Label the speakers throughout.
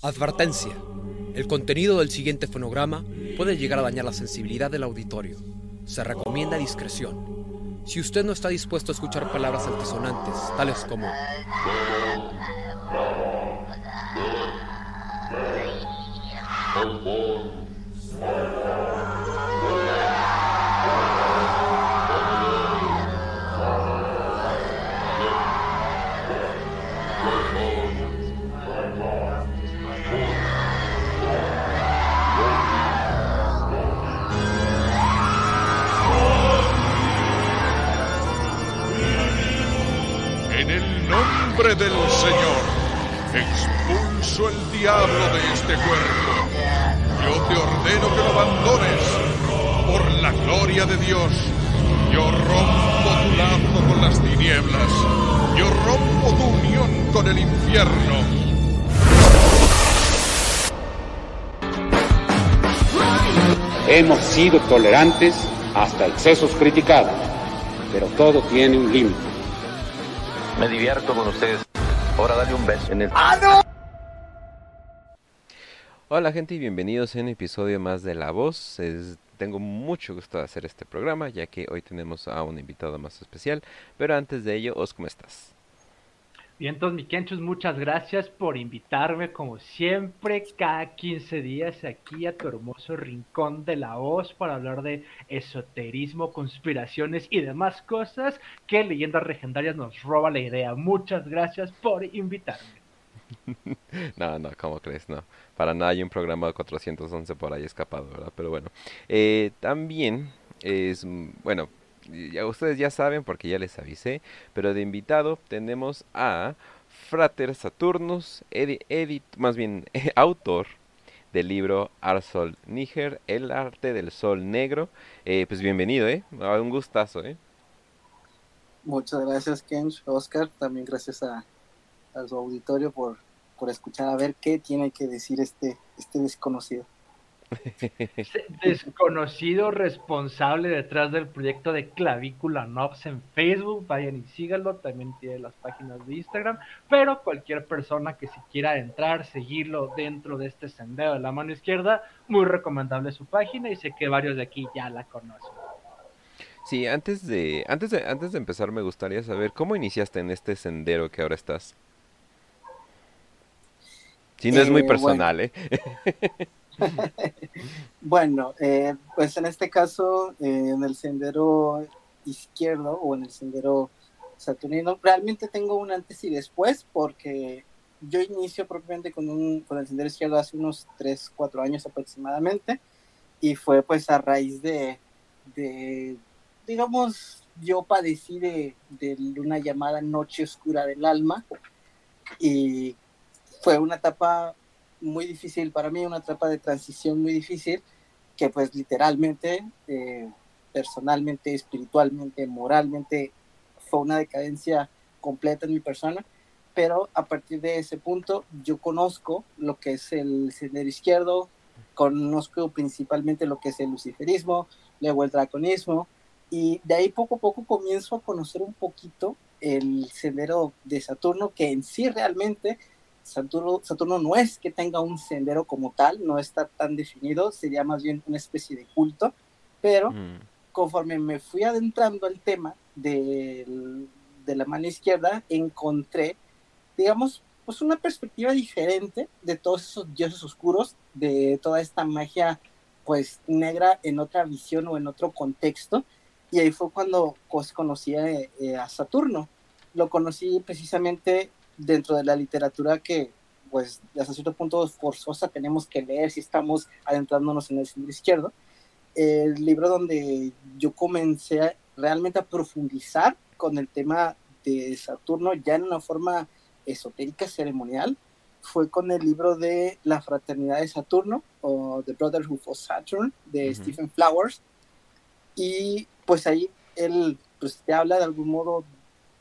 Speaker 1: Advertencia. El contenido del siguiente fonograma puede llegar a dañar la sensibilidad del auditorio. Se recomienda discreción. Si usted no está dispuesto a escuchar palabras altisonantes, tales como
Speaker 2: nombre del Señor, expulso el diablo de este cuerpo. Yo te ordeno que lo abandones. Por la gloria de Dios, yo rompo tu lazo con las tinieblas. Yo rompo tu unión con el infierno.
Speaker 3: Hemos sido tolerantes hasta excesos criticados, pero todo tiene un límite.
Speaker 4: Me divierto con ustedes. Ahora dale un beso en el...
Speaker 5: Hola gente y bienvenidos a un episodio más de La Voz. Es- tengo mucho gusto de hacer este programa ya que hoy tenemos a un invitado más especial. Pero antes de ello, Os, ¿cómo estás?
Speaker 6: Bien, entonces, mi Kenchus, muchas gracias por invitarme, como siempre, cada 15 días aquí a tu hermoso rincón de la voz para hablar de esoterismo, conspiraciones y demás cosas que Leyendas Legendarias nos roba la idea. Muchas gracias por invitarme.
Speaker 5: No, no, ¿cómo crees? No, para nada hay un programa 411 por ahí escapado, ¿verdad? Pero bueno, eh, también es, mm, bueno, ya ustedes ya saben porque ya les avisé, pero de invitado tenemos a Frater Saturnus, edi- edit, más bien autor del libro Arsol Níger, El arte del sol negro. Eh, pues bienvenido, ¿eh? Ah, Un gustazo, ¿eh?
Speaker 7: Muchas gracias, Ken, Oscar. También gracias a, a su auditorio por, por escuchar a ver qué tiene que decir este, este desconocido.
Speaker 6: Desconocido responsable detrás del proyecto de Clavícula Nobs en Facebook, vayan y síganlo, también tiene las páginas de Instagram, pero cualquier persona que si quiera entrar, seguirlo dentro de este sendero de la mano izquierda, muy recomendable su página y sé que varios de aquí ya la conocen.
Speaker 5: Sí, antes de, antes de, antes de empezar me gustaría saber cómo iniciaste en este sendero que ahora estás. Si no es muy
Speaker 7: Eh,
Speaker 5: personal, ¿eh?
Speaker 7: Bueno, eh, pues en este caso, eh, en el sendero izquierdo o en el sendero saturnino, realmente tengo un antes y después porque yo inicio propiamente con, un, con el sendero izquierdo hace unos 3, 4 años aproximadamente y fue pues a raíz de, de digamos, yo padecí de, de una llamada noche oscura del alma y fue una etapa muy difícil para mí, una etapa de transición muy difícil, que pues literalmente, eh, personalmente, espiritualmente, moralmente, fue una decadencia completa en mi persona, pero a partir de ese punto yo conozco lo que es el sendero izquierdo, conozco principalmente lo que es el luciferismo, luego el draconismo, y de ahí poco a poco comienzo a conocer un poquito el sendero de Saturno, que en sí realmente Saturno, Saturno no es que tenga un sendero como tal, no está tan definido, sería más bien una especie de culto, pero
Speaker 5: Mm.
Speaker 7: conforme me fui adentrando al tema del- de la mano izquierda, encontré, digamos, pues una perspectiva diferente de todos esos dioses oscuros, de toda esta magia pues negra en otra visión o en otro contexto, y ahí fue cuando pues, conocí a, eh, a Saturno. Lo conocí precisamente dentro de la literatura que pues hasta cierto punto forzosa tenemos que leer si estamos adentrándonos en el sendero izquierdo. El libro donde yo comencé a- realmente a profundizar con el tema de Saturno ya en una forma esotérica, ceremonial, fue con el libro de La Fraternidad de Saturno o The Brotherhood of Saturn de
Speaker 5: Ujú.
Speaker 7: Stephen Flowers. Y pues ahí él pues, te habla de algún modo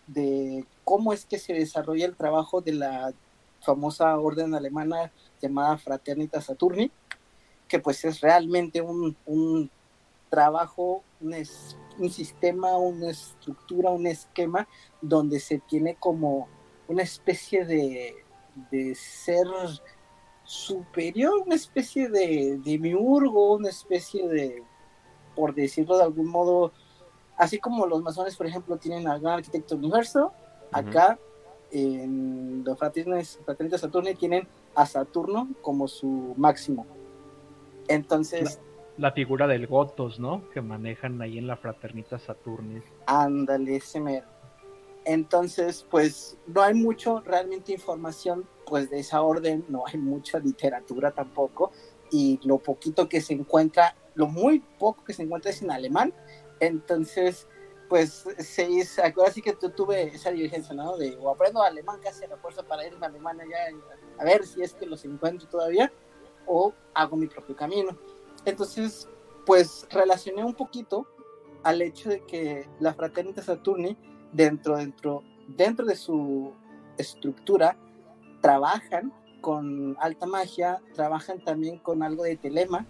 Speaker 7: de cómo es que se desarrolla el trabajo de la famosa orden alemana llamada Fraternitas Saturni, que pues es realmente un, un trabajo, un, sistema, una estructura, un esquema donde se tiene como una especie de, de ser superior, una especie de, de miurgo, una especie de, por decirlo de algún modo, así como los masones, por ejemplo, tienen al gran arquitecto universo, acá en los fraternitas, Saturni tienen a Saturno como su máximo. Entonces...
Speaker 6: La, figura del Gotos, ¿no? Que manejan ahí en la fraternita Saturnis.
Speaker 7: Ándale, ese mero. Entonces, pues no hay mucho realmente información pues de esa orden, no hay mucha literatura tampoco y lo poquito que se encuentra, lo muy poco que se encuentra es en alemán. Entonces, pues se hizo, así que tú tuve esa diligencia, ¿no? De o aprendo alemán casi a la fuerza para irme a Alemania ya a ver si es que los encuentro todavía o hago mi propio camino. Entonces, pues relacioné un poquito al hecho de que la fraternita Saturni dentro, dentro, dentro de su estructura trabajan con alta magia, trabajan también con algo de telema.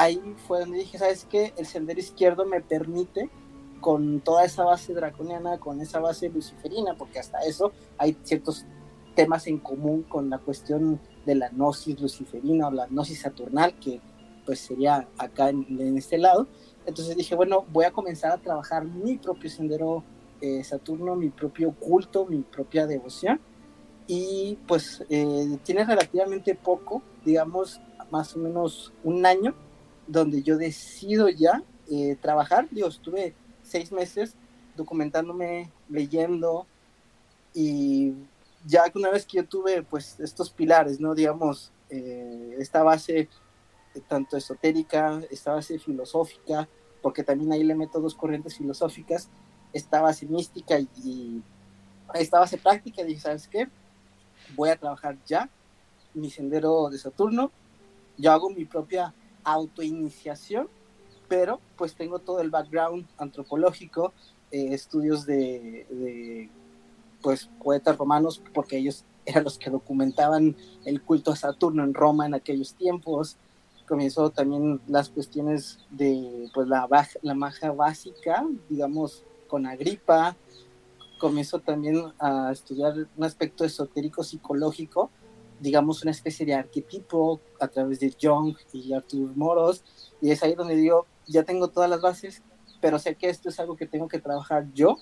Speaker 7: Ahí fue donde dije, ¿sabes qué? El sendero izquierdo me permite, con toda esa base draconiana, con esa base luciferina, porque hasta eso hay ciertos temas en común con la cuestión de la gnosis luciferina o la gnosis saturnal, que pues sería acá en este lado, entonces dije, bueno, voy a comenzar a trabajar mi propio sendero eh, Saturno, mi propio culto, mi propia devoción. Y pues eh, tiene relativamente poco, digamos, más o menos un año, donde yo decido ya eh, trabajar. Digo, estuve seis meses documentándome, leyendo, y ya que una vez que yo tuve pues estos pilares, ¿no? Digamos, esta base tanto esotérica, esta base filosófica, porque también ahí le meto dos corrientes filosóficas, esta base mística y, esta base práctica, dije, ¿sabes qué? Voy a trabajar ya mi sendero de Saturno, yo hago mi propia autoiniciación, pero pues tengo todo el background antropológico, eh, estudios de, de, pues poetas romanos, porque ellos eran los que documentaban el culto a Saturno en Roma en aquellos tiempos, comenzó también las cuestiones de pues la, la magia básica, digamos, con Agripa, comenzó también a estudiar un aspecto esotérico psicológico, digamos una especie de arquetipo a través de Jung y Arthur Moros, y es ahí donde digo, ya tengo todas las bases, pero sé que esto es algo que tengo que trabajar yo,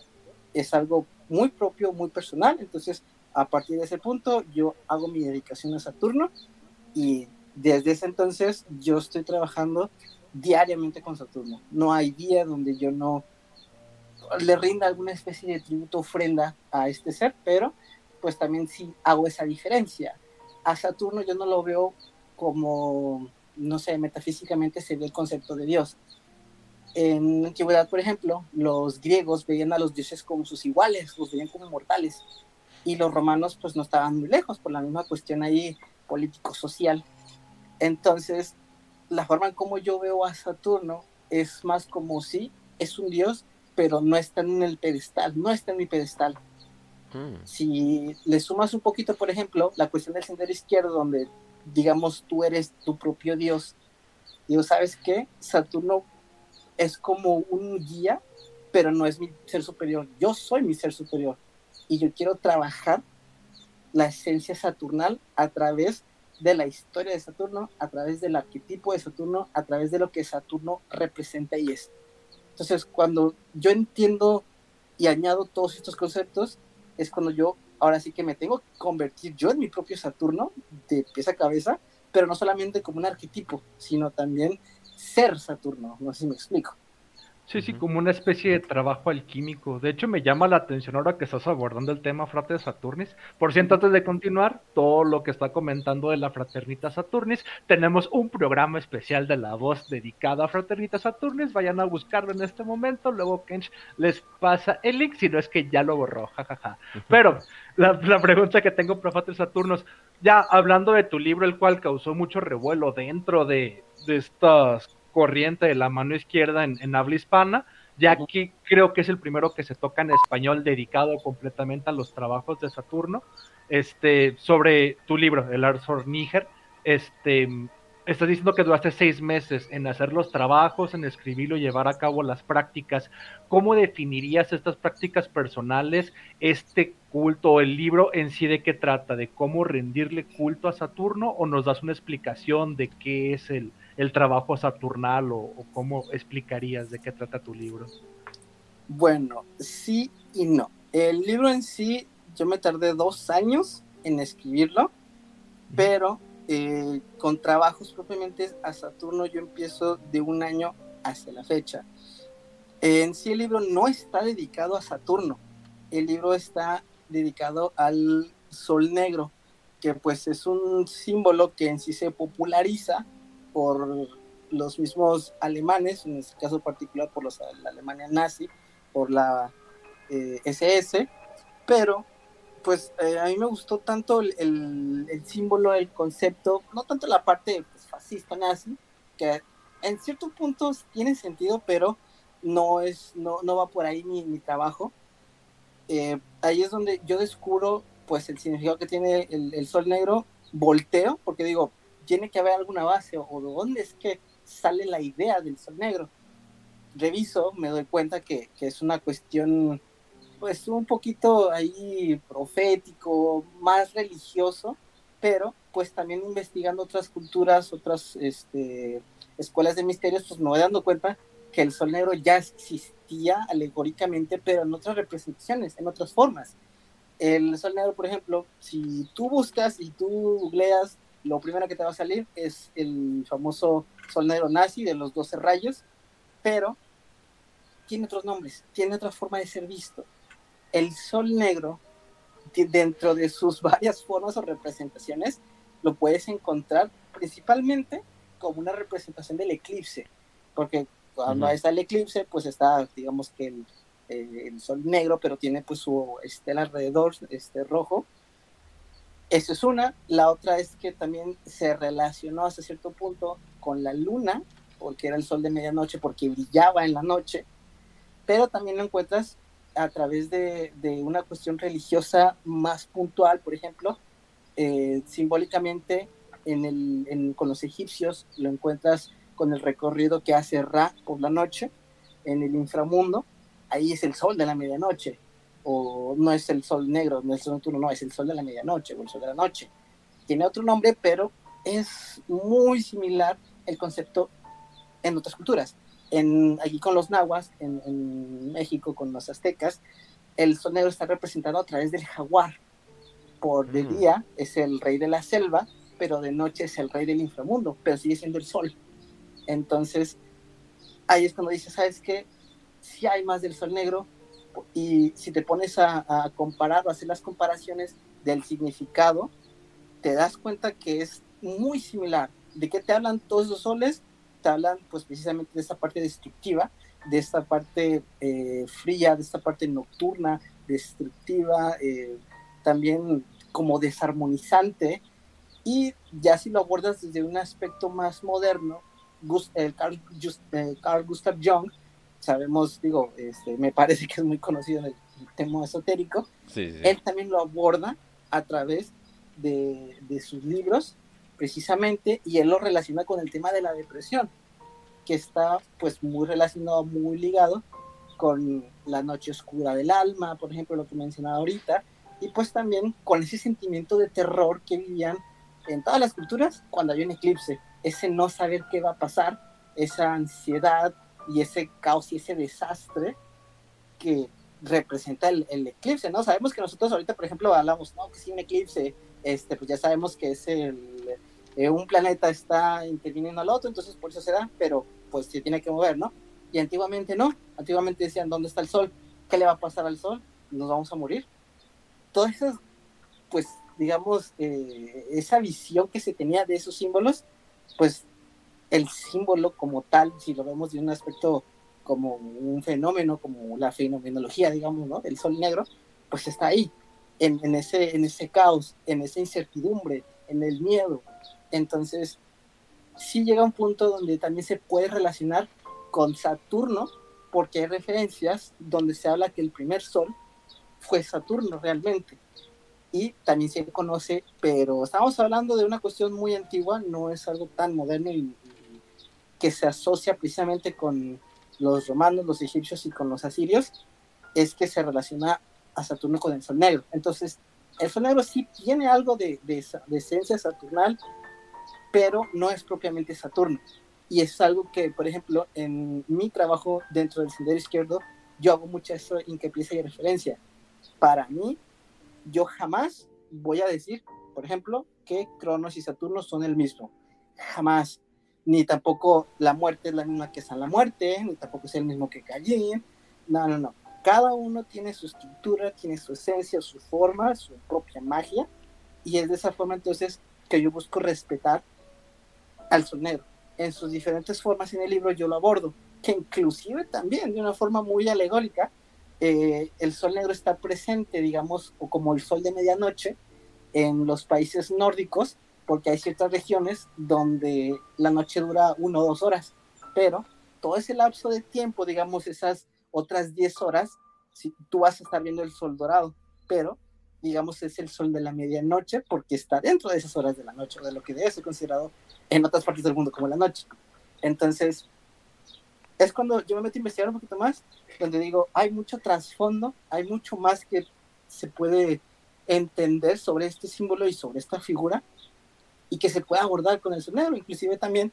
Speaker 7: es algo muy propio, muy personal, entonces a partir de ese punto yo hago mi dedicación a Saturno y desde ese entonces yo estoy trabajando diariamente con Saturno. No hay día donde yo no le rinda alguna especie de tributo ofrenda a este ser, pero pues también sí hago esa diferencia. A Saturno yo no lo veo como, no sé, metafísicamente se ve el concepto de Dios. En la antigüedad, por ejemplo, los griegos veían a los dioses como sus iguales, los veían como mortales, y los romanos pues no estaban muy lejos por la misma cuestión ahí político-social entonces, la forma en como yo veo a Saturno es más como si es un dios, pero no está en el pedestal, no está en mi pedestal. Hmm. Si le sumas un poquito, por ejemplo, la cuestión del sendero izquierdo, donde digamos tú eres tu propio dios, digo, ¿sabes qué? Saturno es como un guía, pero no es mi ser superior. Yo soy mi ser superior y yo quiero trabajar la esencia saturnal a través de la historia de Saturno, a través del arquetipo de Saturno, a través de lo que Saturno representa y es. Entonces, cuando yo entiendo y añado todos estos conceptos, es cuando yo ahora sí que me tengo que convertir yo en mi propio Saturno de pieza a cabeza, pero no solamente como un arquetipo, sino también ser Saturno. No sé si me explico.
Speaker 6: Sí, sí, como una especie de trabajo alquímico. De hecho, me llama la atención ahora que estás abordando el tema Frate Saturnis. Por cierto, antes de continuar, todo lo que está comentando de la Fraternita Saturnis, tenemos un programa especial de la voz dedicada a Fraternita Saturnis. Vayan a buscarlo en este momento. Luego Kench les pasa el link, si no es que ya lo borró, jajaja. Pero la, pregunta que tengo para Frate Saturnos, ya hablando de tu libro, el cual causó mucho revuelo dentro de, de estas corriente de la mano izquierda en, habla hispana, ya que creo que es el primero que se toca en español dedicado completamente a los trabajos de Saturno. Este, sobre tu libro, El Arzor Níger, este, estás diciendo que duraste seis meses en hacer los trabajos, en escribirlo y llevar a cabo las prácticas. ¿Cómo definirías estas prácticas personales, este culto, el libro en sí de qué trata? ¿De cómo rendirle culto a Saturno? ¿O nos das una explicación de qué es el, el trabajo saturnal o, o cómo explicarías de qué trata tu libro?
Speaker 7: Bueno, sí y no. El libro en sí, yo me tardé dos años en escribirlo, pero eh, con trabajos propiamente a Saturno yo empiezo de un año hacia la fecha. En sí el libro no está dedicado a Saturno, el libro está dedicado al Sol Negro, que pues es un símbolo que en sí se populariza por los mismos alemanes, en este caso particular por los, la Alemania nazi, por la SS, eh, pero pues eh, a mí me gustó tanto el, el, símbolo, el concepto, no tanto la parte pues, fascista nazi, que en ciertos puntos tiene sentido, pero no es, no, no va por ahí mi, mi trabajo. Eh, ahí es donde yo descubro pues el significado que tiene el, el, sol negro, volteo, porque digo, tiene que haber alguna base, o, de dónde es que sale la idea del sol negro. Reviso, me doy cuenta que, que es una cuestión pues un poquito ahí profético, más religioso, pero pues también investigando otras culturas, otras este, escuelas de misterios, pues me voy dando cuenta que el sol negro ya existía alegóricamente, pero en otras representaciones, en otras formas. El sol negro, por ejemplo, si tú buscas y tú googleas, lo primero que te va a salir es el famoso sol negro nazi de los 12 rayos, pero tiene otros nombres, tiene otra forma de ser visto el sol negro, dentro de sus varias formas o representaciones, lo puedes encontrar principalmente como una representación del eclipse, porque cuando está el eclipse, pues está, digamos que el, el, sol negro, pero tiene pues su estela alrededor, este rojo. Eso es una. La otra es que también se relacionó hasta cierto punto con la luna, porque era el sol de medianoche, porque brillaba en la noche, pero también lo encuentras a través de, una cuestión religiosa más puntual, por ejemplo, eh, simbólicamente con los egipcios lo encuentras con el recorrido que hace Ra por la noche en el inframundo, ahí es el sol de la medianoche, o no es el sol negro, no es el nocturno, no, es el sol de la medianoche o el sol de la noche. Tiene otro nombre, pero es muy similar el concepto en otras culturas en, aquí con los nahuas, en, México con los aztecas, el sol negro está representado a través del jaguar. Por de mm. día es el rey de la selva, pero de noche es el rey del inframundo, pero sigue siendo el sol. Entonces, ahí es cuando dices, ¿sabes qué? Si hay más del sol negro, y si te pones a, a comparar o hacer las comparaciones del significado, te das cuenta que es muy similar. ¿De qué te hablan todos los soles? te hablan pues precisamente de esta parte destructiva, de esta parte eh, fría, de esta parte nocturna, destructiva, eh, también como desarmonizante. Y ya si lo abordas desde un aspecto más moderno, eh, Carl, Carl, Gustav Jung, sabemos, digo, este, me parece que es muy conocido en el, tema esotérico, él también lo aborda a través de, de sus libros precisamente, y él lo relaciona con el tema de la depresión, que está pues muy relacionado, muy ligado con la noche oscura del alma, por ejemplo, lo que mencionaba ahorita, y pues también con ese sentimiento de terror que vivían en todas las culturas cuando hay un eclipse, ese no saber qué va a pasar, esa ansiedad y ese caos y ese desastre que representa el, eclipse, ¿no? Sabemos que nosotros ahorita, por ejemplo, hablamos, no, que si un eclipse, este, pues ya sabemos que es el, eh, un planeta está interviniendo al otro, entonces por eso se da, pero pues se tiene que mover, ¿no? Y antiguamente no, antiguamente decían, ¿dónde está el sol? ¿Qué le va a pasar al sol? Nos vamos a morir. Todas esas, pues, digamos, eh, esa visión que se tenía de esos símbolos, pues el símbolo como tal, si lo vemos de un aspecto como un fenómeno, como la fenomenología, digamos, ¿no? El sol negro, pues está ahí, en, ese, en ese caos, en esa incertidumbre, en el miedo, entonces, sí llega un punto donde también se puede relacionar con Saturno, porque hay referencias donde se habla que el primer sol fue Saturno realmente. y también se conoce, pero estamos hablando de una cuestión muy antigua, no es algo tan moderno y, que se asocia precisamente con los romanos, los egipcios y con los asirios, es que se relaciona a Saturno con el Sol Negro. Entonces, el Sol Negro sí tiene algo de, de, esencia saturnal, pero no es propiamente Saturno. Y es algo que, por ejemplo, en mi trabajo dentro del sendero izquierdo, yo hago mucho eso hincapié y referencia. Para mí, yo jamás voy a decir, por ejemplo, que Cronos y Saturno son el mismo. Jamás. Ni tampoco la muerte es la misma que San la Muerte, ni tampoco es el mismo que Callín. No, no, no. Cada uno tiene su estructura, tiene su esencia, su forma, su propia magia. Y es de esa forma entonces que yo busco respetar al Sol Negro. En sus diferentes formas en el libro yo lo abordo, que inclusive también de una forma muy alegórica eh, el sol negro está presente, digamos, o como el sol de medianoche en los países nórdicos, porque hay ciertas regiones donde la noche dura uno o dos horas, pero todo ese lapso de tiempo, digamos, esas otras 10 horas, si tú vas a estar viendo el sol dorado, pero digamos es el sol de la medianoche porque está dentro de esas horas de la noche, de lo que debe ser considerado en otras partes del mundo como la noche. Entonces, es cuando yo me meto a investigar un poquito más, donde digo, hay mucho trasfondo, hay mucho más que se puede entender sobre este símbolo y sobre esta figura y que se puede abordar con el sonero, inclusive también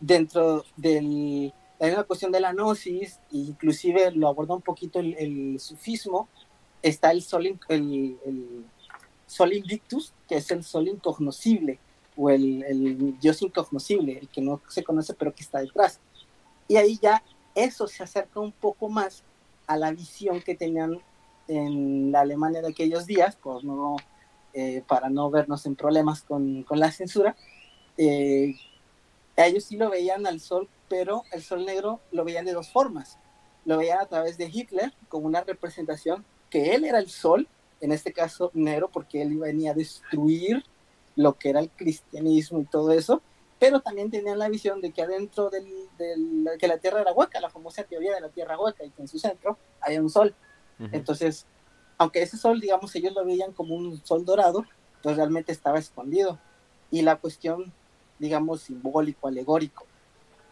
Speaker 7: dentro de la cuestión de la gnosis, inclusive lo aborda un poquito el, sufismo, está el sol, el, el sol invictus, que es el sol incognoscible, o el, el dios incognoscible, el que no se conoce pero que está detrás. Y ahí ya eso se acerca un poco más a la visión que tenían en la Alemania de aquellos días, por no, eh, para no vernos en problemas con, con la censura. Eh, ellos sí lo veían al sol, pero el sol negro lo veían de dos formas. Lo veían a través de Hitler como una representación que él era el sol, en este caso negro, porque él venía a destruir lo que era el cristianismo y todo eso, pero también tenían la visión de que adentro del, que la Tierra era hueca, la famosa teoría de la Tierra hueca, y que en su centro había un sol. Entonces, aunque ese sol, digamos, ellos lo veían como un sol dorado, pues realmente estaba escondido. Y la cuestión, digamos, simbólico, alegórico,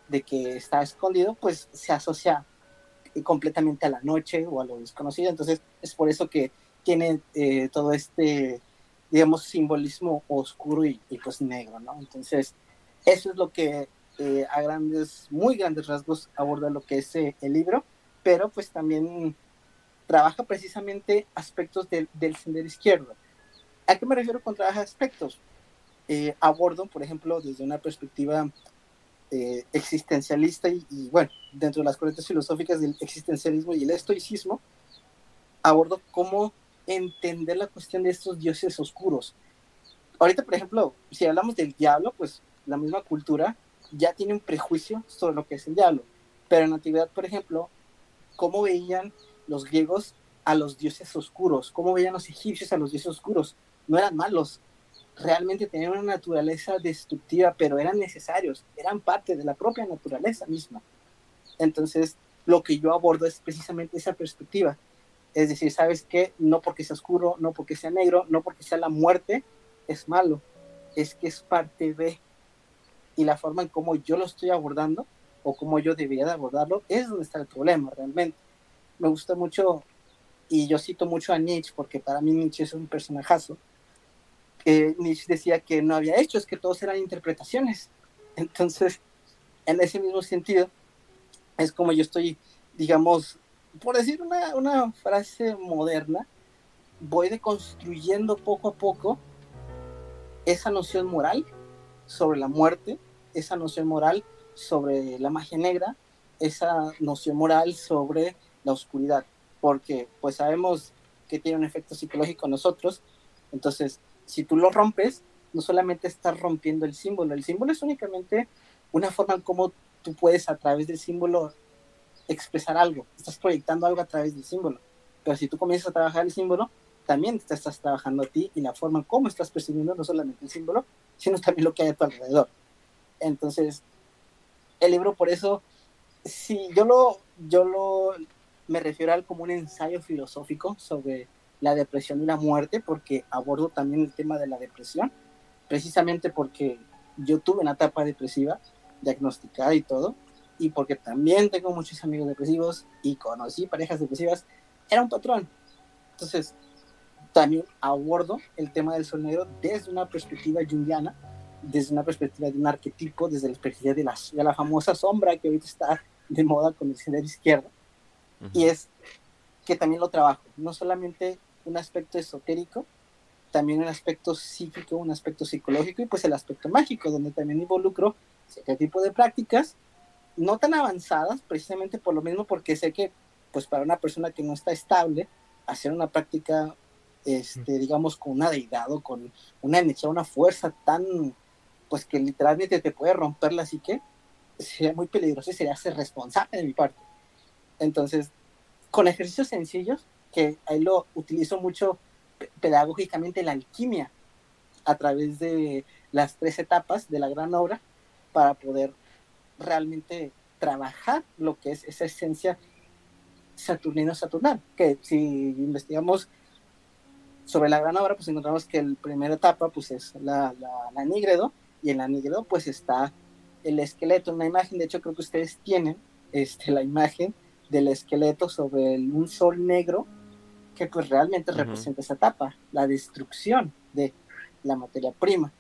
Speaker 7: de que está escondido, pues se asocia completamente a la noche o a lo desconocido. Entonces, es por eso que tiene eh, todo este, digamos, simbolismo oscuro y, y pues negro, ¿no? Entonces, eso es lo que eh, a grandes, muy grandes rasgos aborda lo que es eh, el libro, pero pues también trabaja precisamente aspectos del, del sendero izquierdo. ¿A qué me refiero con trabaja aspectos? Eh, por ejemplo, desde una perspectiva existencialista y, y, bueno, dentro de las corrientes filosóficas del existencialismo y el estoicismo, abordo cómo entender la cuestión de estos dioses oscuros. Ahorita, por ejemplo, si hablamos del diablo, pues la misma cultura ya tiene un prejuicio sobre lo que es el diablo. Pero en la antigüedad, por ejemplo, ¿cómo veían los griegos a los dioses oscuros? ¿Cómo veían los egipcios a los dioses oscuros? No eran malos, realmente tenían una naturaleza destructiva, pero eran necesarios, eran parte de la propia naturaleza misma. Entonces, lo que yo abordo es precisamente esa perspectiva. Es decir, ¿sabes qué? No porque sea oscuro, no porque sea negro, no porque sea la muerte, es malo. Es que es parte de y la forma en cómo yo lo estoy abordando o cómo yo debería de abordarlo es donde está el problema realmente. Me gusta mucho, y yo cito mucho a Nietzsche, porque para mí Nietzsche es un personajazo, que Nietzsche decía que no había hechos, que todos eran interpretaciones. Entonces, en ese mismo sentido, es como yo estoy, digamos, por decir una, una frase moderna, voy deconstruyendo poco a poco esa noción moral sobre la muerte, esa noción moral sobre la magia negra, esa noción moral sobre la oscuridad, porque pues sabemos que tiene un efecto psicológico en nosotros, entonces si tú lo rompes, no solamente estás rompiendo el símbolo, el símbolo es únicamente una forma en cómo tú puedes a través del símbolo expresar algo, estás proyectando algo a través del símbolo, pero si tú comienzas a trabajar el símbolo, también te estás trabajando a ti y la forma en cómo estás percibiendo no solamente el símbolo, sino también lo que hay a tu alrededor. Entonces, el libro por eso, si yo lo, yo lo, me refiero al como un ensayo filosófico sobre la depresión y la muerte, porque abordo también el tema de la depresión, precisamente porque yo tuve una etapa depresiva, diagnosticada y todo, y porque también tengo muchos amigos depresivos y conocí parejas depresivas, era un patrón. Entonces, también abordo el tema del sol negro desde una perspectiva junguiana, desde una perspectiva de un arquetipo, desde la perspectiva de la, de la famosa sombra que ahorita está de moda con el sendero izquierdo. Y es que también lo trabajo, no solamente un aspecto esotérico, también un aspecto psíquico, un aspecto psicológico y pues el aspecto mágico, donde también involucro cierto tipo de prácticas, no tan avanzadas, precisamente por lo mismo, porque sé que pues para una persona que no está estable, hacer una práctica, este, digamos, con una deidad o con una energía, una fuerza tan, pues que literalmente te puede romper la psique, sería muy peligroso y sería ser responsable de mi parte. Entonces, con ejercicios sencillos, que ahí lo utilizo mucho pedagógicamente la alquimia, a través de las tres etapas de la gran obra, para poder realmente trabajar lo que es esa esencia saturnino-saturnal, que si investigamos sobre la gran obra, pues encontramos que la primera etapa pues es la, la, nígredo, y en la nígredo pues está el esqueleto, una imagen, de hecho creo que ustedes tienen este, la imagen del esqueleto sobre un sol negro que pues realmente representa esa etapa, la destrucción de la materia prima.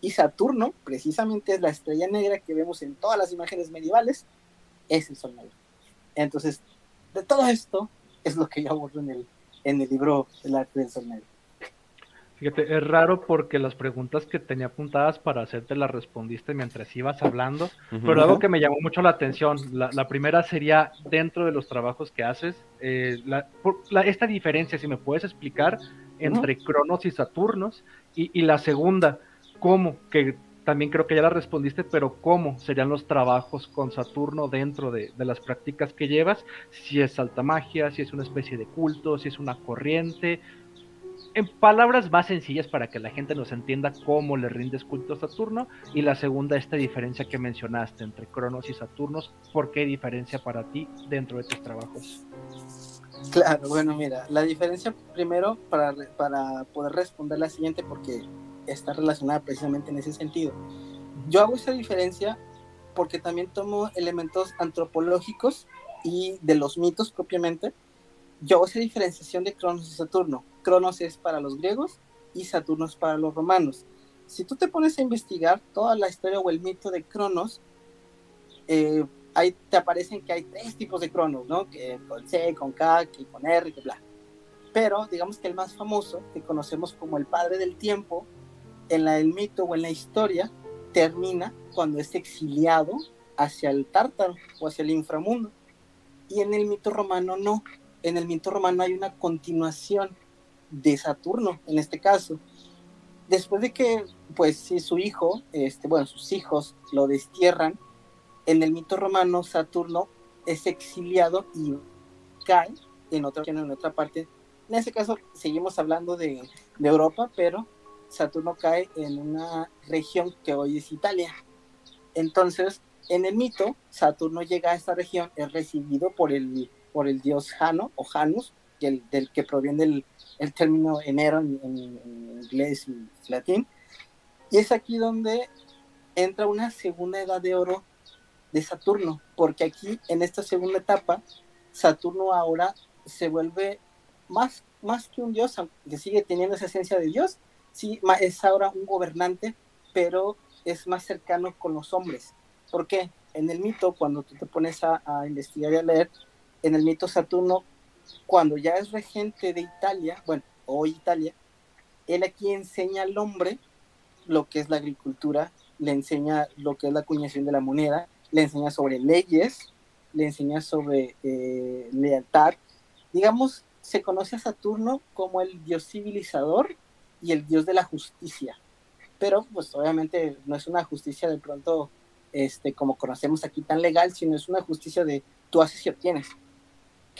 Speaker 7: Y Saturno, precisamente es la estrella negra que vemos en todas las imágenes medievales, es el sol negro. Entonces, de todo esto es lo que yo abordo en el, en el libro El arte del sol negro.
Speaker 6: Fíjate, es raro porque las preguntas que tenía apuntadas para hacerte las respondiste mientras ibas hablando, pero algo que me llamó mucho la atención, la, primera sería dentro de los trabajos que haces, eh, esta diferencia, si me puedes explicar, entre Cronos y Saturnos, y, la segunda, ¿cómo? Que también creo que ya la respondiste, pero ¿cómo serían los trabajos con Saturno dentro de, de las prácticas que llevas? Si es alta magia, si es una especie de culto, si es una corriente, en palabras más sencillas para que la gente nos entienda cómo le rindes culto a Saturno. Y la segunda, esta diferencia que mencionaste entre Cronos y Saturnos, ¿por qué diferencia para ti dentro de tus trabajos?
Speaker 7: Claro, bueno, mira, la diferencia primero para, para poder responder la siguiente, porque está relacionada precisamente en ese sentido. Yo hago esa diferencia porque también tomo elementos antropológicos y de los mitos propiamente. Yo hago esa diferenciación de Cronos y Saturno. Cronos es para los griegos y Saturno es para los romanos. Si tú te pones a investigar toda la historia o el mito de Cronos, eh, ahí te aparecen que hay tres tipos de Cronos, ¿no? Que con C, con K, que con R, que bla. Pero digamos que el más famoso, que conocemos como el padre del tiempo, en la, el mito o en la historia, termina cuando es exiliado hacia el tártaro o hacia el inframundo. Y en el mito romano no. En el mito romano hay una continuación de Saturno, en este caso. Después de que, pues, si su hijo, este, bueno, sus hijos lo destierran, en el mito romano Saturno es exiliado y cae en otra, en otra parte. En ese caso, seguimos hablando de, de Europa, pero Saturno cae en una región que hoy es Italia. Entonces, en el mito, Saturno llega a esta región, es recibido por el, por el dios Jano o Janus, del, del que proviene del, el término enero en, inglés y latín. Y es aquí donde entra una segunda edad de oro de Saturno, porque aquí en esta segunda etapa, Saturno ahora se vuelve más, más que un dios, aunque sigue teniendo esa esencia de dios, sí, es ahora un gobernante, pero es más cercano con los hombres. ¿Por qué? En el mito, cuando tú te pones a, a investigar y a leer, en el mito Saturno cuando ya es regente de Italia, bueno, hoy Italia, él aquí enseña al hombre lo que es la agricultura, le enseña lo que es la acuñación de la moneda, le enseña sobre leyes, le enseña sobre eh, lealtad. Digamos, se conoce a Saturno como el dios civilizador y el dios de la justicia. Pero, pues obviamente no es una justicia de pronto, este, como conocemos aquí tan legal, sino es una justicia de tú haces y obtienes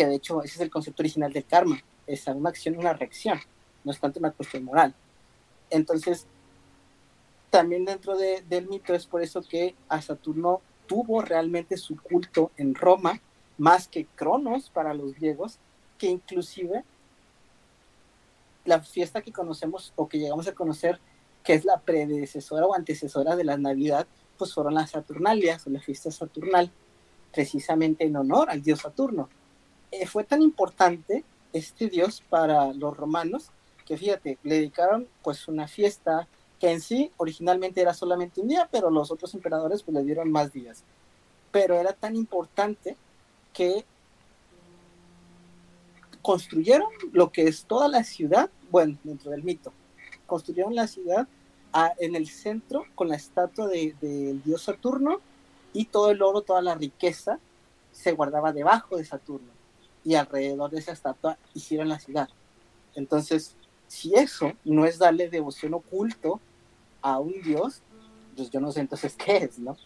Speaker 7: que de hecho ese es el concepto original del karma, es una acción una reacción, no es tanto una cuestión moral. Entonces, también dentro del mito es por eso que a Saturno tuvo realmente su culto en Roma, más que Cronos para los griegos, que inclusive la fiesta que conocemos o que llegamos a conocer, que es la predecesora o antecesora de la Navidad, pues fueron las Saturnalias o la fiesta saturnal, precisamente en honor al dios Saturno. Eh, fue tan importante este dios para los romanos que fíjate, le dedicaron pues una fiesta que en sí originalmente era solamente un día, pero los otros emperadores pues le dieron más días. Pero era tan importante que construyeron lo que es toda la ciudad, bueno, dentro del mito, construyeron la ciudad en el centro con la estatua del dios Saturno y todo el oro, toda la riqueza se guardaba debajo de Saturno y alrededor de esa estatua hicieron la ciudad. Entonces, si eso no es darle devoción oculto a un dios, pues yo no sé entonces qué es, ¿no?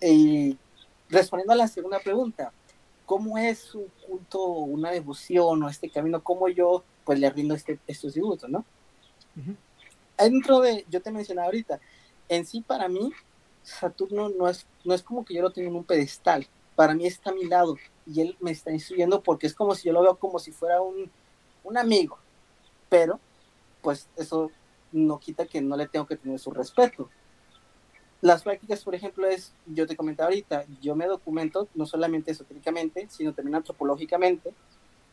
Speaker 7: Y respondiendo a la segunda pregunta, ¿cómo es un culto, una devoción o este camino? ¿Cómo yo pues le rindo este, estos dibujos, ¿no? Dentro de, yo te mencionaba ahorita, en sí para mí, Saturno no es, no es como que yo lo tenga en un pedestal, para mí está a mi lado y él me está instruyendo porque es como si yo lo veo como si fuera un, un amigo, pero pues eso no quita que no le tengo que tener su respeto. Las prácticas, por ejemplo, es, yo te comentaba ahorita, yo me documento no solamente esotéricamente, sino también antropológicamente,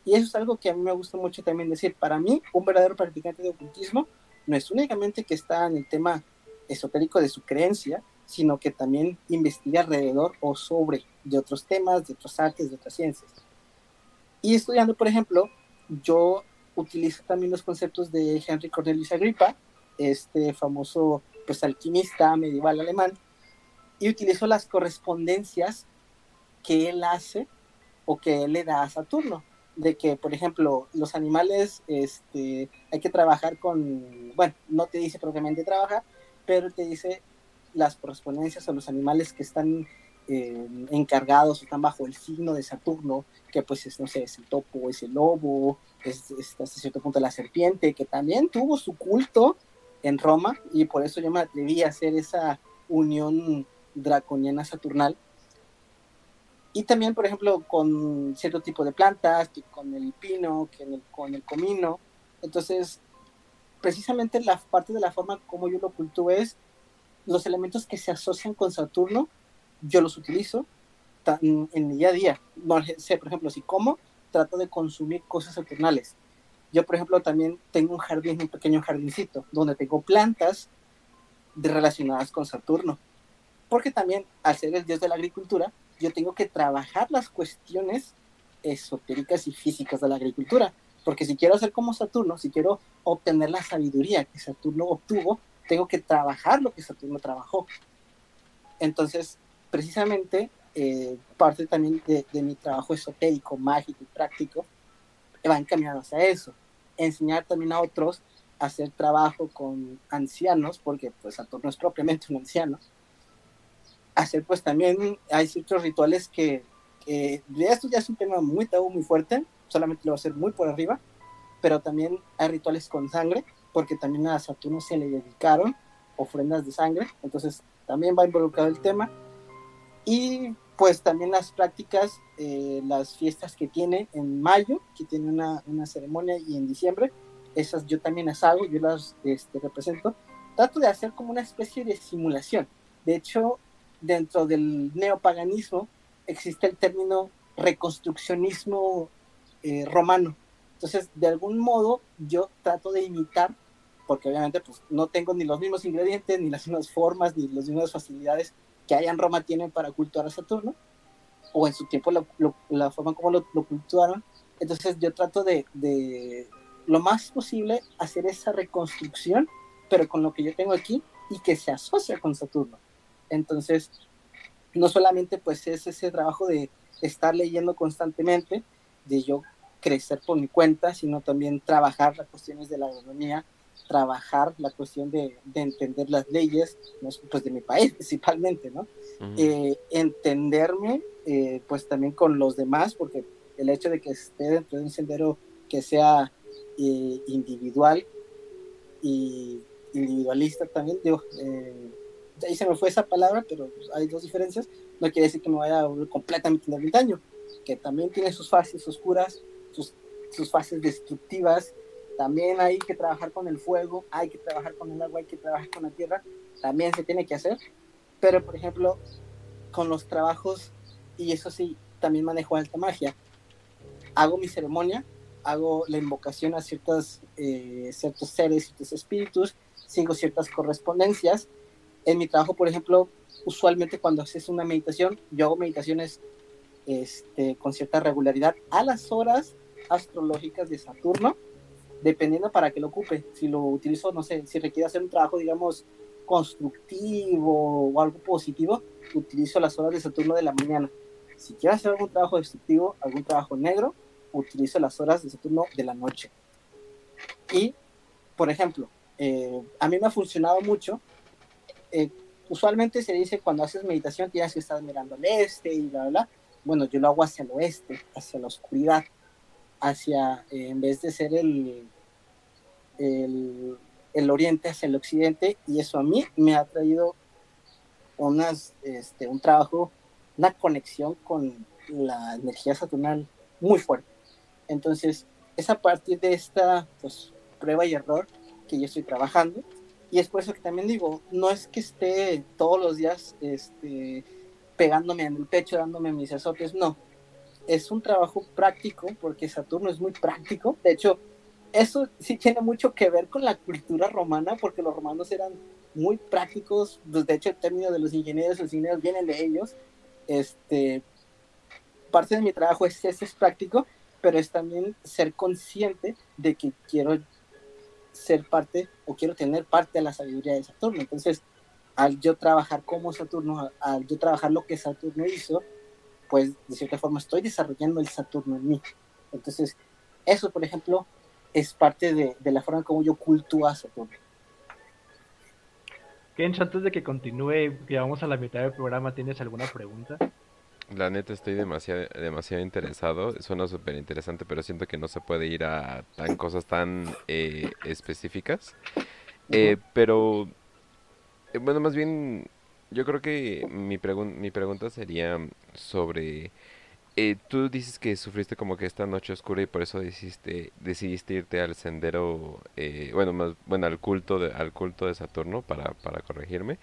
Speaker 7: y eso es algo que a mí me gusta mucho también decir. Para mí, un verdadero practicante de ocultismo no es únicamente que está en el tema esotérico de su creencia, sino que también investiga alrededor o sobre de otros temas, de otras artes, de otras ciencias. Y estudiando, por ejemplo, yo utilizo también los conceptos de Henry Cornelius Agrippa, este famoso pues, alquimista medieval alemán, y utilizo las correspondencias que él hace o que él le da a Saturno de que, por ejemplo, los animales, este, hay que trabajar con, bueno, no te dice propiamente trabajar, pero te dice las correspondencias a los animales que están eh, encargados, están bajo el signo de Saturno, que pues es, no sé, es el topo, es el lobo, es, es hasta cierto punto la serpiente, que también tuvo su culto en Roma, y por eso yo me atreví a hacer esa unión draconiana saturnal y también, por ejemplo, con cierto tipo de plantas, con el pino, que con el comino. Entonces, precisamente la parte de la forma como yo lo cultivo es los elementos que se asocian con Saturno, yo los utilizo en mi día a día. No sé, por ejemplo, si como, trato de consumir cosas saturnales. Yo, por ejemplo, también tengo un jardín, un pequeño jardincito, donde tengo plantas relacionadas con Saturno. Porque también, al ser el dios de la agricultura, yo tengo que trabajar las cuestiones esotéricas y físicas de la agricultura. Porque si quiero ser como Saturno, si quiero obtener la sabiduría que Saturno obtuvo, tengo que trabajar lo que Saturno trabajó. Entonces, precisamente, eh, parte también de, mi trabajo esotérico, mágico y práctico, va encaminado hacia eso. Enseñar también a otros a hacer trabajo con ancianos, porque pues Saturno es propiamente un anciano, hacer pues también hay ciertos rituales que, que esto ya es un tema muy tabú, muy fuerte, solamente lo voy a hacer muy por arriba, pero también hay rituales con sangre, porque también a Saturno se le dedicaron ofrendas de sangre, entonces también va involucrado el tema. Y pues también las prácticas, eh, las fiestas que tiene en mayo, que tiene una, una, ceremonia, y en diciembre, esas yo también las hago, yo las este, represento. Trato de hacer como una especie de simulación. De hecho, dentro del neopaganismo existe el término reconstruccionismo eh, romano. Entonces, de algún modo, yo trato de imitar, porque obviamente pues, no tengo ni los mismos ingredientes, ni las mismas formas, ni las mismas facilidades que allá en Roma tienen para cultuar a Saturno, o en su tiempo la forma como lo, cultuaron. Entonces, yo trato de, de lo más posible hacer esa reconstrucción, pero con lo que yo tengo aquí y que se asocia con Saturno. Entonces, no solamente pues es ese trabajo de estar leyendo constantemente, de yo crecer por mi cuenta, sino también trabajar las cuestiones de la agronomía, trabajar la cuestión de, entender las leyes, pues de mi país principalmente, ¿no? Eh, entenderme eh, pues también con los demás, porque el hecho de que esté dentro de un sendero que sea eh, individual y individualista también, digo, ahí se me fue esa palabra, pero hay dos diferencias. No quiere decir que me vaya a volver completamente ermitaño, que también tiene sus fases oscuras, sus, sus fases destructivas también hay que trabajar con el fuego, hay que trabajar con el agua, hay que trabajar con la tierra, también se tiene que hacer. Pero, por ejemplo, con los trabajos, y eso sí, también manejo alta magia, hago mi ceremonia, hago la invocación a ciertas, eh, ciertos seres, ciertos espíritus, sigo ciertas correspondencias. En mi trabajo, por ejemplo, usualmente cuando haces una meditación, yo hago meditaciones este, con cierta regularidad a las horas astrológicas de Saturno, dependiendo para qué lo ocupe. Si lo utilizo, no sé, si requiere hacer un trabajo, digamos, constructivo o algo positivo, utilizo las horas de Saturno de la mañana. Si quiero hacer algún trabajo destructivo, algún trabajo negro, utilizo las horas de Saturno de la noche. Y, por ejemplo, eh, a mí me ha funcionado mucho. Eh, usualmente se dice cuando haces meditación tienes que estar mirando al este y bla, bla, bla. Bueno, yo lo hago hacia el oeste, hacia la oscuridad, hacia, eh, en vez de ser el, el, el, oriente, hacia el occidente, y eso a mí me ha traído unas, este, un trabajo, una conexión con la energía saturnal muy fuerte. Entonces, es a partir de esta pues, prueba y error que yo estoy trabajando. Y es por eso que también digo, no es que esté todos los días este, pegándome en el pecho, dándome mis azotes, no. Es un trabajo práctico porque Saturno es muy práctico. De hecho, eso sí tiene mucho que ver con la cultura romana porque los romanos eran muy prácticos. Pues, de hecho, el término de los ingenieros, los ingenieros vienen de ellos. Este, parte de mi trabajo es, es, es práctico, pero es también ser consciente de que quiero ser parte o quiero tener parte de la sabiduría de Saturno. Entonces, al yo trabajar como Saturno, al yo trabajar lo que Saturno hizo, pues de cierta forma estoy desarrollando el Saturno en mí. Entonces, eso, por ejemplo, es parte de, de la forma como yo cultúo a Saturno.
Speaker 6: Kench, antes de que continúe, que vamos a la mitad del programa, ¿tienes alguna pregunta?
Speaker 5: La neta estoy demasiado, demasiado interesado, suena súper interesante, pero siento que no se puede ir a tan cosas tan eh, específicas. Eh, pero eh, bueno, más bien, yo creo que mi, pregun mi pregunta sería sobre... Eh, tú dices que sufriste como que esta noche oscura y por eso decidiste, decidiste irte al sendero, eh, bueno, más, bueno, al culto de, al culto de Saturno, para, para corregirme.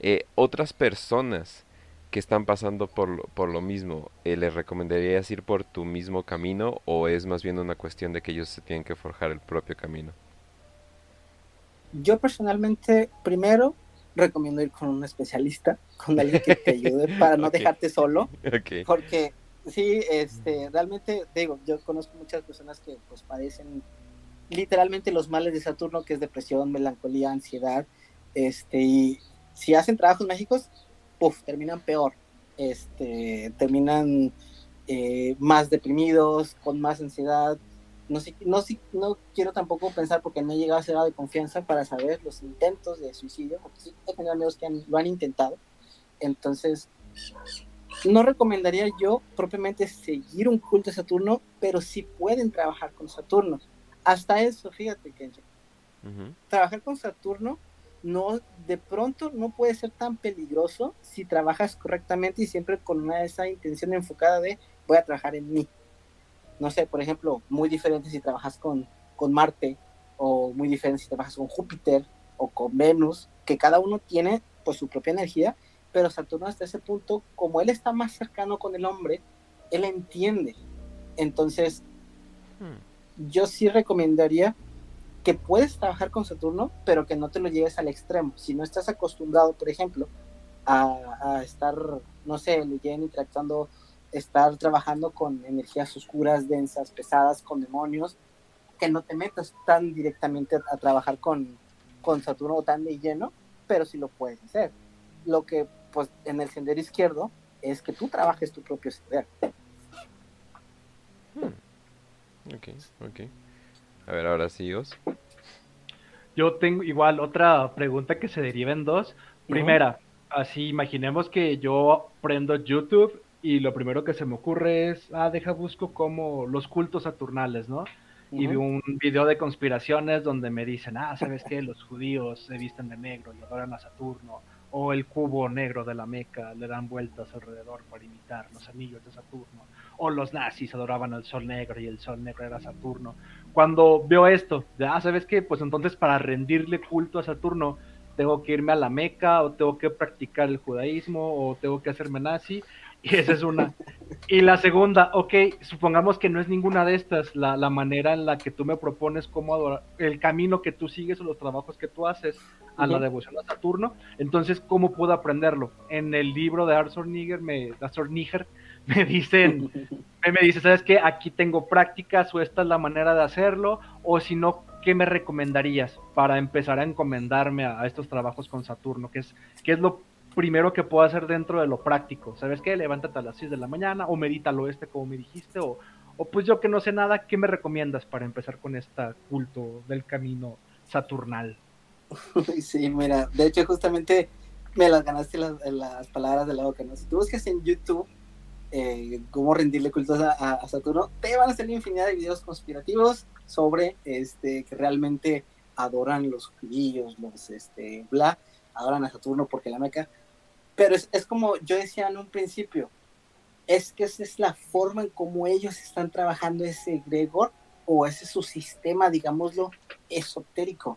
Speaker 5: Eh, otras personas que están pasando por lo, por lo mismo, eh, ¿les recomendarías ir por tu mismo camino o es más bien una cuestión de que ellos se tienen que forjar el propio camino?
Speaker 7: Yo personalmente, primero, recomiendo ir con un especialista, con alguien que te ayude para no okay. dejarte solo.
Speaker 5: Okay.
Speaker 7: Porque sí, este, realmente, digo, yo conozco muchas personas que pues padecen literalmente los males de Saturno, que es depresión, melancolía, ansiedad, este, y si hacen trabajos mágicos, puff, terminan peor, este, terminan eh, más deprimidos, con más ansiedad, no, no, no quiero tampoco pensar porque no he llegado a ser de confianza para saber los intentos de suicidio, porque sí he tenido amigos que han, lo han intentado. Entonces, no recomendaría yo propiamente seguir un culto de Saturno, pero sí pueden trabajar con Saturno. Hasta eso, fíjate. Uh -huh. Trabajar con Saturno no de pronto no puede ser tan peligroso si trabajas correctamente y siempre con una esa intención enfocada de voy a trabajar en mí no sé, por ejemplo, muy diferente si trabajas con, con Marte o muy diferente si trabajas con Júpiter o con Venus, que cada uno tiene pues su propia energía, pero Saturno hasta ese punto, como él está más cercano con el hombre, él entiende. Entonces, hmm. yo sí recomendaría que puedes trabajar con Saturno, pero que no te lo lleves al extremo. Si no estás acostumbrado, por ejemplo, a, a estar, no sé, leyendo, interactuando estar trabajando con energías oscuras, densas, pesadas, con demonios, que no te metas tan directamente a, a trabajar con, con Saturno tan de lleno, pero sí lo puedes hacer. Lo que, pues, en el sendero izquierdo es que tú trabajes tu propio sendero.
Speaker 5: Hmm. Ok, ok. A ver, ahora sí, Os.
Speaker 6: Yo tengo igual otra pregunta que se deriva en dos. Primera, uh -huh. así imaginemos que yo prendo YouTube y lo primero que se me ocurre es, ah, deja busco como los cultos saturnales, ¿no? Uh -huh. Y vi un video de conspiraciones donde me dicen, ah, ¿sabes qué? Los judíos se visten de negro y adoran a Saturno. o el cubo negro de la Meca le dan vueltas alrededor para imitar los anillos de Saturno, o los nazis adoraban al sol negro y el sol negro era Saturno. Cuando veo esto, ya sabes qué, pues entonces para rendirle culto a Saturno tengo que irme a la Meca o tengo que practicar el judaísmo o tengo que hacerme nazi y esa es una. Y la segunda, ok, supongamos que no es ninguna de estas la, la manera en la que tú me propones cómo adorar, el camino que tú sigues o los trabajos que tú haces a la devoción a Saturno. Entonces, ¿cómo puedo aprenderlo? En el libro de Arthur Niger, me, Arthur Niger, me dicen, me dice, ¿sabes qué? Aquí tengo prácticas o esta es la manera de hacerlo, o si no, ¿qué me recomendarías para empezar a encomendarme a, estos trabajos con Saturno? ¿Qué es, qué es lo primero que puedo hacer dentro de lo práctico? ¿Sabes qué? Levántate a las 6 de la mañana o medita al oeste como me dijiste o, pues yo que no sé nada, ¿qué me recomiendas para empezar con este culto del camino saturnal?
Speaker 7: Sí, mira, de hecho justamente me las ganaste las, palabras de la boca, ¿no? Si tú buscas en YouTube eh, cómo rendirle culto a, Saturno, te van a salir infinidad de videos conspirativos sobre este que realmente adoran los judíos, los este, bla, adoran a Saturno porque la meca. Pero es, es como yo decía en un principio, es que esa es la forma en cómo ellos están trabajando ese Gregor o ese es su sistema, digámoslo, esotérico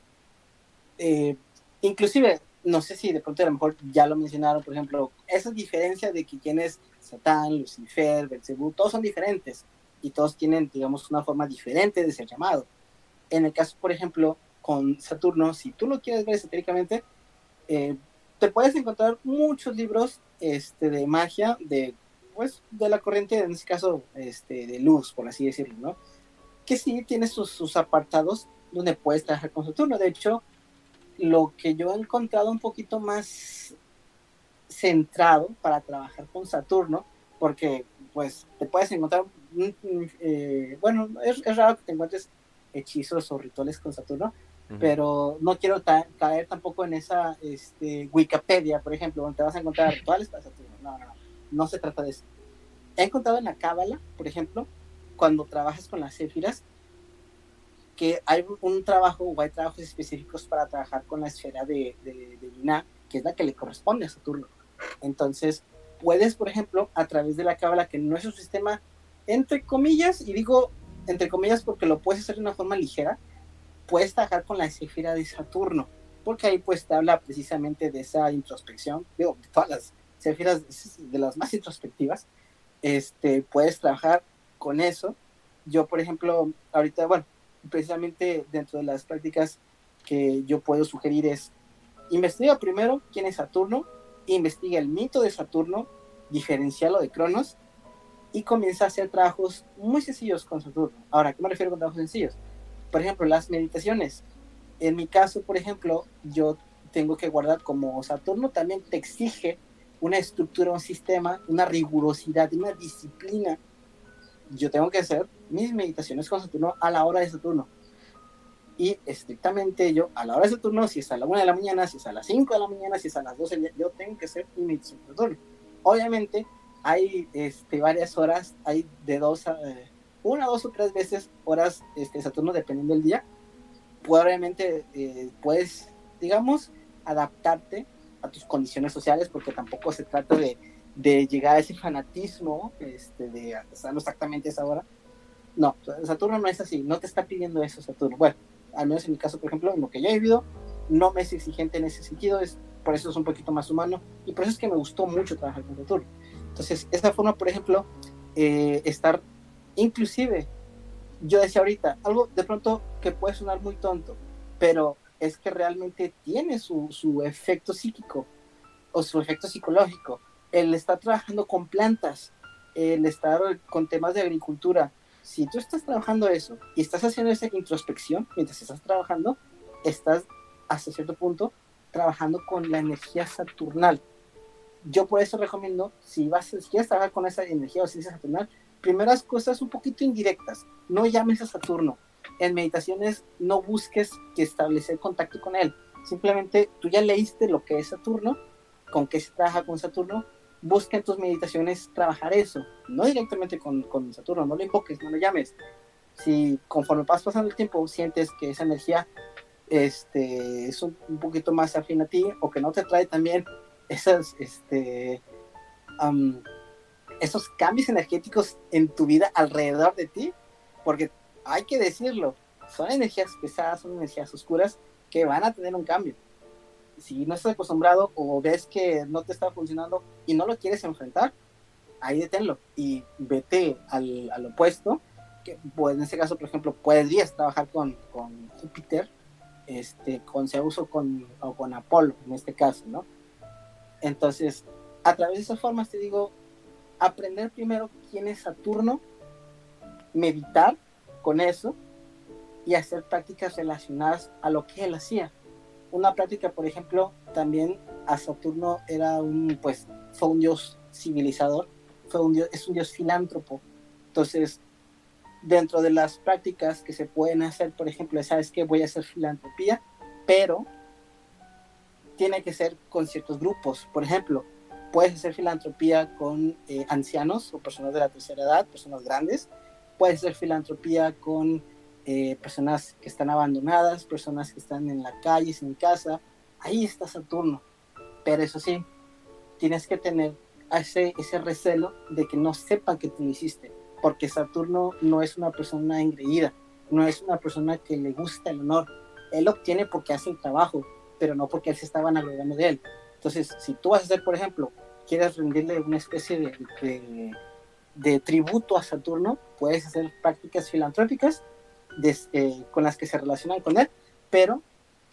Speaker 7: eh, inclusive, no sé si de pronto a lo mejor ya lo mencionaron, por ejemplo, esa diferencia de que quién es Satán, Lucifer, Belcebú, todos son diferentes y todos tienen, digamos, una forma diferente de ser llamado. En el caso, por ejemplo, con Saturno, si tú lo quieres ver esotéricamente, eh, te puedes encontrar muchos libros este, de magia, de, pues, de la corriente, en este caso, este, de luz, por así decirlo, ¿no? Que sí tiene sus, sus apartados donde puedes trabajar con Saturno. De hecho, lo que yo he encontrado un poquito más centrado para trabajar con Saturno, porque pues te puedes encontrar, eh, bueno, es, raro que te encuentres hechizos o rituales con Saturno, pero no quiero caer tampoco en esa este, Wikipedia, por ejemplo, donde te vas a encontrar rituales para Saturno. No, no, no, no se trata de eso. He encontrado en la Cábala, por ejemplo, cuando trabajas con las céfiras, que hay un trabajo o hay trabajos específicos para trabajar con la esfera de, de, Luna, que es la que le corresponde a Saturno. Entonces, puedes, por ejemplo, a través de la cábala, que no es un sistema, entre comillas, y digo entre comillas porque lo puedes hacer de una forma ligera, puedes trabajar con la esfera de Saturno, porque ahí pues te habla precisamente de esa introspección, digo, de todas las esferas de las más introspectivas, este, puedes trabajar con eso. Yo, por ejemplo, ahorita, bueno, precisamente dentro de las prácticas que yo puedo sugerir es, investiga primero quién es Saturno, investiga el mito de Saturno, diferencialo de Cronos y comienza a hacer trabajos muy sencillos con Saturno. Ahora, ¿qué me refiero con trabajos sencillos? Por ejemplo, las meditaciones. En mi caso, por ejemplo, yo tengo que guardar como Saturno también te exige una estructura, un sistema, una rigurosidad, una disciplina yo tengo que hacer mis meditaciones con Saturno a la hora de Saturno. Y estrictamente yo, a la hora de Saturno, si es a la 1 de la mañana, si es a las 5 de la mañana, si es a las 12, yo tengo que hacer mi meditación con Saturno. Obviamente, hay este, varias horas, hay de dos a, eh, una, dos o tres veces horas este, Saturno, dependiendo del día. Probablemente eh, puedes, digamos, adaptarte a tus condiciones sociales, porque tampoco se trata de de llegar a ese fanatismo, este, de hacerlo exactamente esa hora. No, Saturno no es así, no te está pidiendo eso Saturno. Bueno, al menos en mi caso, por ejemplo, en lo que yo he vivido, no me es exigente en ese sentido, es, por eso es un poquito más humano y por eso es que me gustó mucho trabajar con Saturno. Entonces, esa forma, por ejemplo, eh, estar, inclusive, yo decía ahorita, algo de pronto que puede sonar muy tonto, pero es que realmente tiene su, su efecto psíquico o su efecto psicológico el estar trabajando con plantas, el estar con temas de agricultura, si tú estás trabajando eso y estás haciendo esa introspección mientras estás trabajando, estás hasta cierto punto trabajando con la energía saturnal. Yo por eso recomiendo, si vas si quieres trabajar con esa energía o ciencia saturnal, primeras cosas un poquito indirectas. No llames a Saturno. En meditaciones no busques que establecer contacto con él. Simplemente tú ya leíste lo que es Saturno, con qué se trabaja con Saturno, busca en tus meditaciones trabajar eso, no directamente con, con Saturno, no lo invoques, no lo llames. Si conforme vas pasando el tiempo sientes que esa energía este, es un, poquito más afín a ti o que no te trae también esas, este, esos cambios energéticos en tu vida alrededor de ti, porque hay que decirlo, son energías pesadas, son energías oscuras que van a tener un cambio. Si no estás acostumbrado o ves que no te está funcionando y no lo quieres enfrentar, ahí deténlo y vete al, al opuesto. Que, pues, en este caso, por ejemplo, podrías trabajar con, con Júpiter, este, con Zeus o con, o con Apolo, en este caso, ¿no? Entonces, a través de esas formas te digo, aprender primero quién es Saturno, meditar con eso y hacer prácticas relacionadas a lo que él hacía. Una práctica, por ejemplo, también a Saturno era un, pues, fue un dios civilizador, fue un dios, es un dios filántropo. Entonces, dentro de las prácticas que se pueden hacer, por ejemplo, sabes que voy a hacer filantropía, pero tiene que ser con ciertos grupos. Por ejemplo, puedes hacer filantropía con eh, ancianos o personas de la tercera edad, personas grandes. Puedes hacer filantropía con eh, personas que están abandonadas, personas que están en la calle, sin casa. Ahí está Saturno. Pero eso sí, tienes que tener ese, ese recelo de que no sepan que tú lo hiciste. Porque Saturno no es una persona engreída, no es una persona que le gusta el honor. Él obtiene porque hace el trabajo, pero no porque él se estaba vanagloriando de él. Entonces, si tú vas a hacer, por ejemplo, quieres rendirle una especie de, de, tributo a Saturno, puedes hacer prácticas filantrópicas eh, con las que se relacionan con él, pero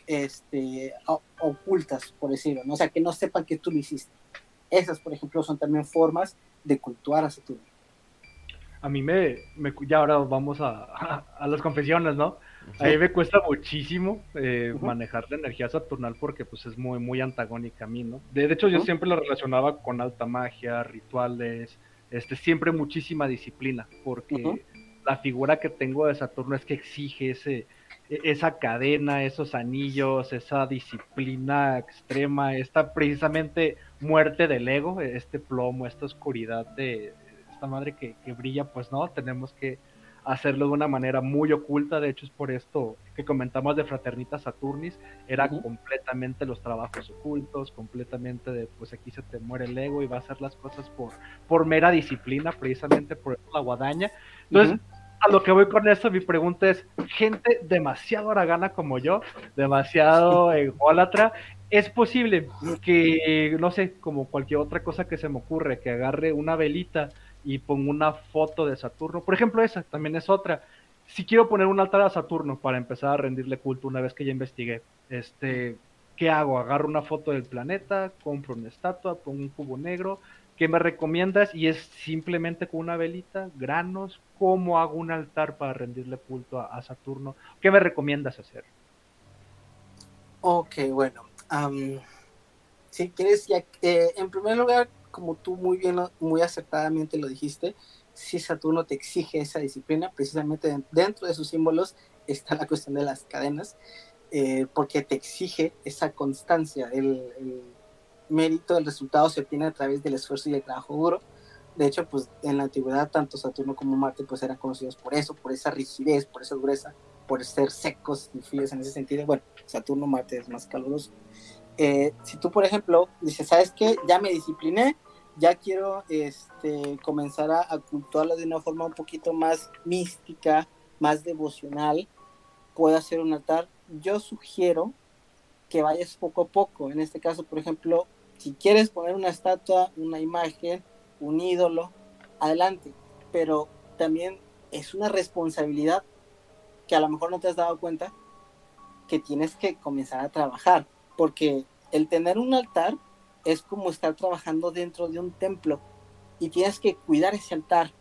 Speaker 7: este, ocultas, por decirlo, ¿no? o sea, que no sepan que tú lo hiciste. Esas, por ejemplo, son también formas de cultuar a Saturno.
Speaker 6: A mí me, me ya ahora vamos a, a las confesiones, ¿no? A mí me cuesta muchísimo eh, manejar la energía saturnal porque pues es muy, muy antagónica a mí, ¿no? De, hecho, yo siempre lo relacionaba con alta magia, rituales, este, siempre muchísima disciplina, porque la figura que tengo de Saturno es que exige ese, e, esa cadena, esos anillos, esa disciplina extrema, esta precisamente muerte del ego, este plomo, esta oscuridad de esta madre que, que brilla, pues no, tenemos que hacerlo de una manera muy oculta. De hecho, es por esto que comentamos de Fraternita Saturnis. Era completamente los trabajos ocultos, completamente de pues aquí se te muere el ego y va a hacer las cosas por, por mera disciplina, precisamente por la guadaña. Entonces, a lo que voy con esto, mi pregunta es: gente demasiado aragana como yo, demasiado ególatra, ¿es posible que, no sé, como cualquier otra cosa que se me ocurre, que agarre una velita? Y pongo una foto de Saturno. Por ejemplo, esa también es otra. Si quiero poner un altar a Saturno para empezar a rendirle culto una vez que ya investigué, este, ¿qué hago? Agarro una foto del planeta, compro una estatua, pongo un cubo negro. ¿Qué me recomiendas? Y es simplemente con una velita, granos. ¿Cómo hago un altar para rendirle culto a, Saturno? ¿Qué me recomiendas hacer?
Speaker 7: Ok, bueno. si quieres, ya, eh, en primer lugar, como tú muy bien, muy acertadamente lo dijiste, si Saturno te exige esa disciplina, precisamente dentro de sus símbolos está la cuestión de las cadenas, eh, porque te exige esa constancia, el, mérito, el resultado se obtiene a través del esfuerzo y el trabajo duro. De hecho, pues en la antigüedad tanto Saturno como Marte pues eran conocidos por eso, por esa rigidez, por esa dureza, por ser secos y fríos en ese sentido. Bueno, Saturno, Marte es más caluroso. Eh, si tú, por ejemplo, dices, ¿sabes qué? Ya me discipliné, ya quiero este, comenzar a, a de una forma un poquito más mística, más devocional, puedo hacer un altar. Yo sugiero que vayas poco a poco. En este caso, por ejemplo, si quieres poner una estatua, una imagen, un ídolo, adelante. Pero también es una responsabilidad que a lo mejor no te has dado cuenta que tienes que comenzar a trabajar. Porque el tener un altar es como estar trabajando dentro de un templo y tienes que cuidar ese altar,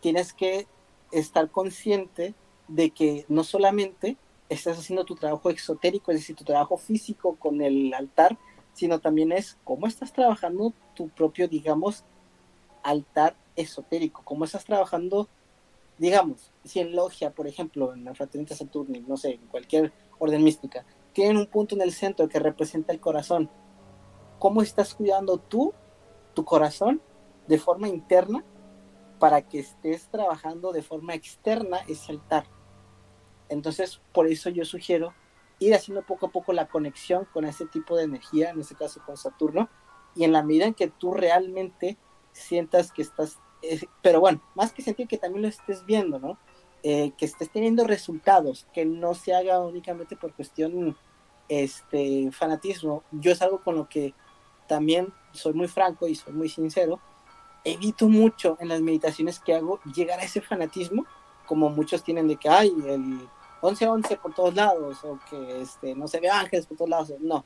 Speaker 7: tienes que estar consciente de que no solamente estás haciendo tu trabajo exotérico, es decir, tu trabajo físico con el altar, sino también es cómo estás trabajando tu propio, digamos, altar esotérico, cómo estás trabajando, digamos, si en logia, por ejemplo, en la fraternidad Saturni, no sé, en cualquier orden mística, tienen un punto en el centro que representa el corazón, cómo estás cuidando tú, tu corazón, de forma interna, para que estés trabajando de forma externa ese altar. Entonces, por eso yo sugiero ir haciendo poco a poco la conexión con ese tipo de energía, en este caso con Saturno, y en la medida en que tú realmente sientas que estás, eh, pero bueno, más que sentir que también lo estés viendo, ¿no? Eh, que estés teniendo resultados, que no se haga únicamente por cuestión este fanatismo. Yo es algo con lo que también soy muy franco y soy muy sincero. Evito mucho en las meditaciones que hago llegar a ese fanatismo, como muchos tienen de que hay el 11-11 por todos lados, o que este, no se ve ángeles por todos lados. No,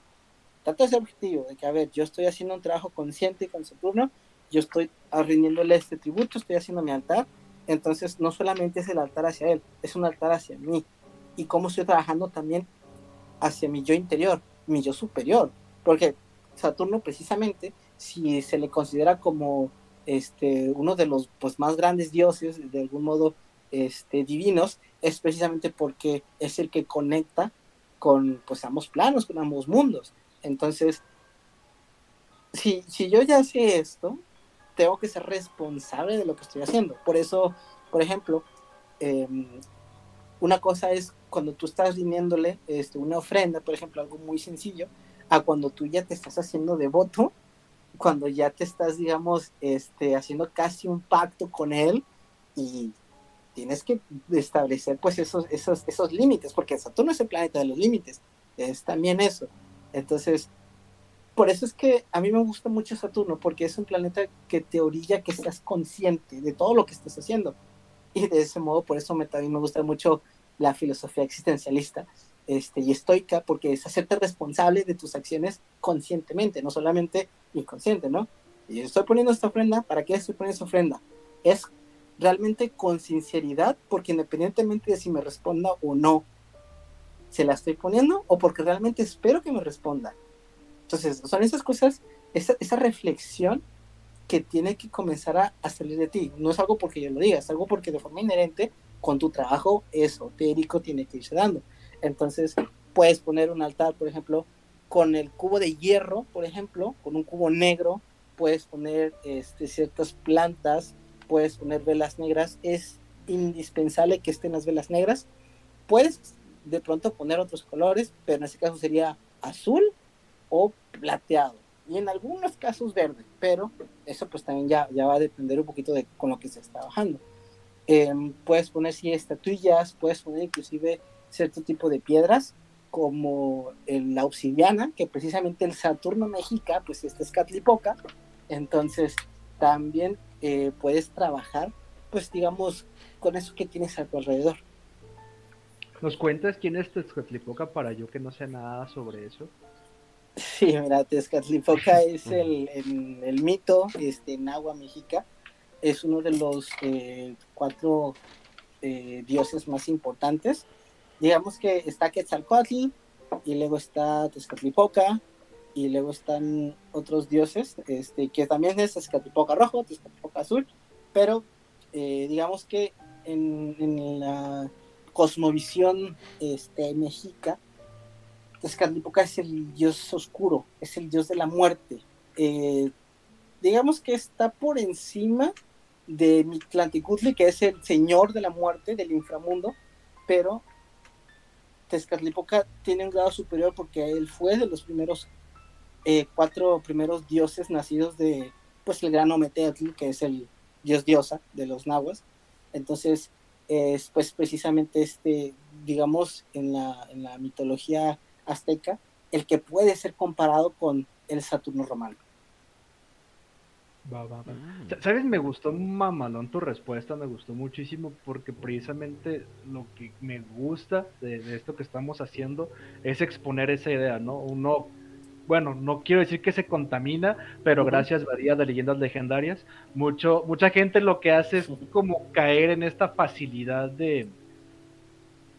Speaker 7: trato ese objetivo de que, a ver, yo estoy haciendo un trabajo consciente con Saturno, yo estoy rindiéndole este tributo, estoy haciendo mi altar, entonces no solamente es el altar hacia él, es un altar hacia mí. Y cómo estoy trabajando también hacia mi yo interior, mi yo superior, porque Saturno precisamente, si se le considera como este, uno de los pues, más grandes dioses, de algún modo este, divinos, es precisamente porque es el que conecta con pues, ambos planos, con ambos mundos. Entonces, si, si yo ya sé esto, tengo que ser responsable de lo que estoy haciendo. Por eso, por ejemplo, em, una cosa es cuando tú estás rindiéndole este, una ofrenda, por ejemplo, algo muy sencillo, a cuando tú ya te estás haciendo devoto, cuando ya te estás, digamos, este, haciendo casi un pacto con él y tienes que establecer pues esos, esos, esos límites, porque Saturno es el planeta de los límites, es también eso. Entonces, por eso es que a mí me gusta mucho Saturno, porque es un planeta que te orilla que seas consciente de todo lo que estás haciendo. Y de ese modo, por eso me, también me gusta mucho la filosofía existencialista este, y estoica, porque es hacerte responsable de tus acciones conscientemente, no solamente inconsciente, ¿no? Y estoy poniendo esta ofrenda, ¿para qué estoy poniendo esta ofrenda? Es realmente con sinceridad, porque independientemente de si me responda o no, se la estoy poniendo o porque realmente espero que me responda. Entonces, son esas cosas, esa, esa reflexión que tiene que comenzar a, salir de ti. No es algo porque yo lo diga, es algo porque de forma inherente con tu trabajo esotérico tiene que irse dando. Entonces, puedes poner un altar, por ejemplo, con el cubo de hierro, por ejemplo, con un cubo negro, puedes poner este, ciertas plantas, puedes poner velas negras. Es indispensable que estén las velas negras. Puedes de pronto poner otros colores, pero en este caso sería azul o plateado y en algunos casos verde, pero eso pues también ya, ya va a depender un poquito de con lo que se está trabajando. Em, puedes poner si estatuillas, puedes poner inclusive cierto tipo de piedras como la obsidiana, que precisamente el Saturno México, pues este es Catlipoca, entonces también eh, puedes trabajar, pues digamos, con eso que tienes a tu alrededor.
Speaker 6: ¿Nos cuentas quién es Tezcatlipoca para yo que no sé nada sobre eso?
Speaker 7: Sí, mira, Tezcatlipoca es el, el, mito este, en agua mexica. Es uno de los eh, cuatro eh, dioses más importantes. Digamos que está Quetzalcoatl, y luego está Tezcatlipoca, y luego están otros dioses, este, que también es Tezcatlipoca rojo, Tezcatlipoca azul, pero eh, digamos que en, en, la cosmovisión este, mexica, Tezcatlipoca es el dios oscuro, es el dios de la muerte. Eh, digamos que está por encima de Mictlantecutli, que es el señor de la muerte, del inframundo, pero Tezcatlipoca tiene un grado superior porque él fue de los primeros eh, cuatro primeros dioses nacidos de pues el gran Ometeotl, que es el dios diosa de los nahuas. Entonces, es pues precisamente este, digamos, en la, en la mitología azteca, el que puede ser comparado con el Saturno romano.
Speaker 6: Va, va, mm. ¿Sabes? Me gustó mamalón tu respuesta, me gustó muchísimo porque precisamente lo que me gusta de, esto que estamos haciendo es exponer esa idea, ¿no? Uno, bueno, no quiero decir que se contamina, pero gracias Badía de Leyendas Legendarias, mucho, mucha gente lo que hace es como caer en esta facilidad de,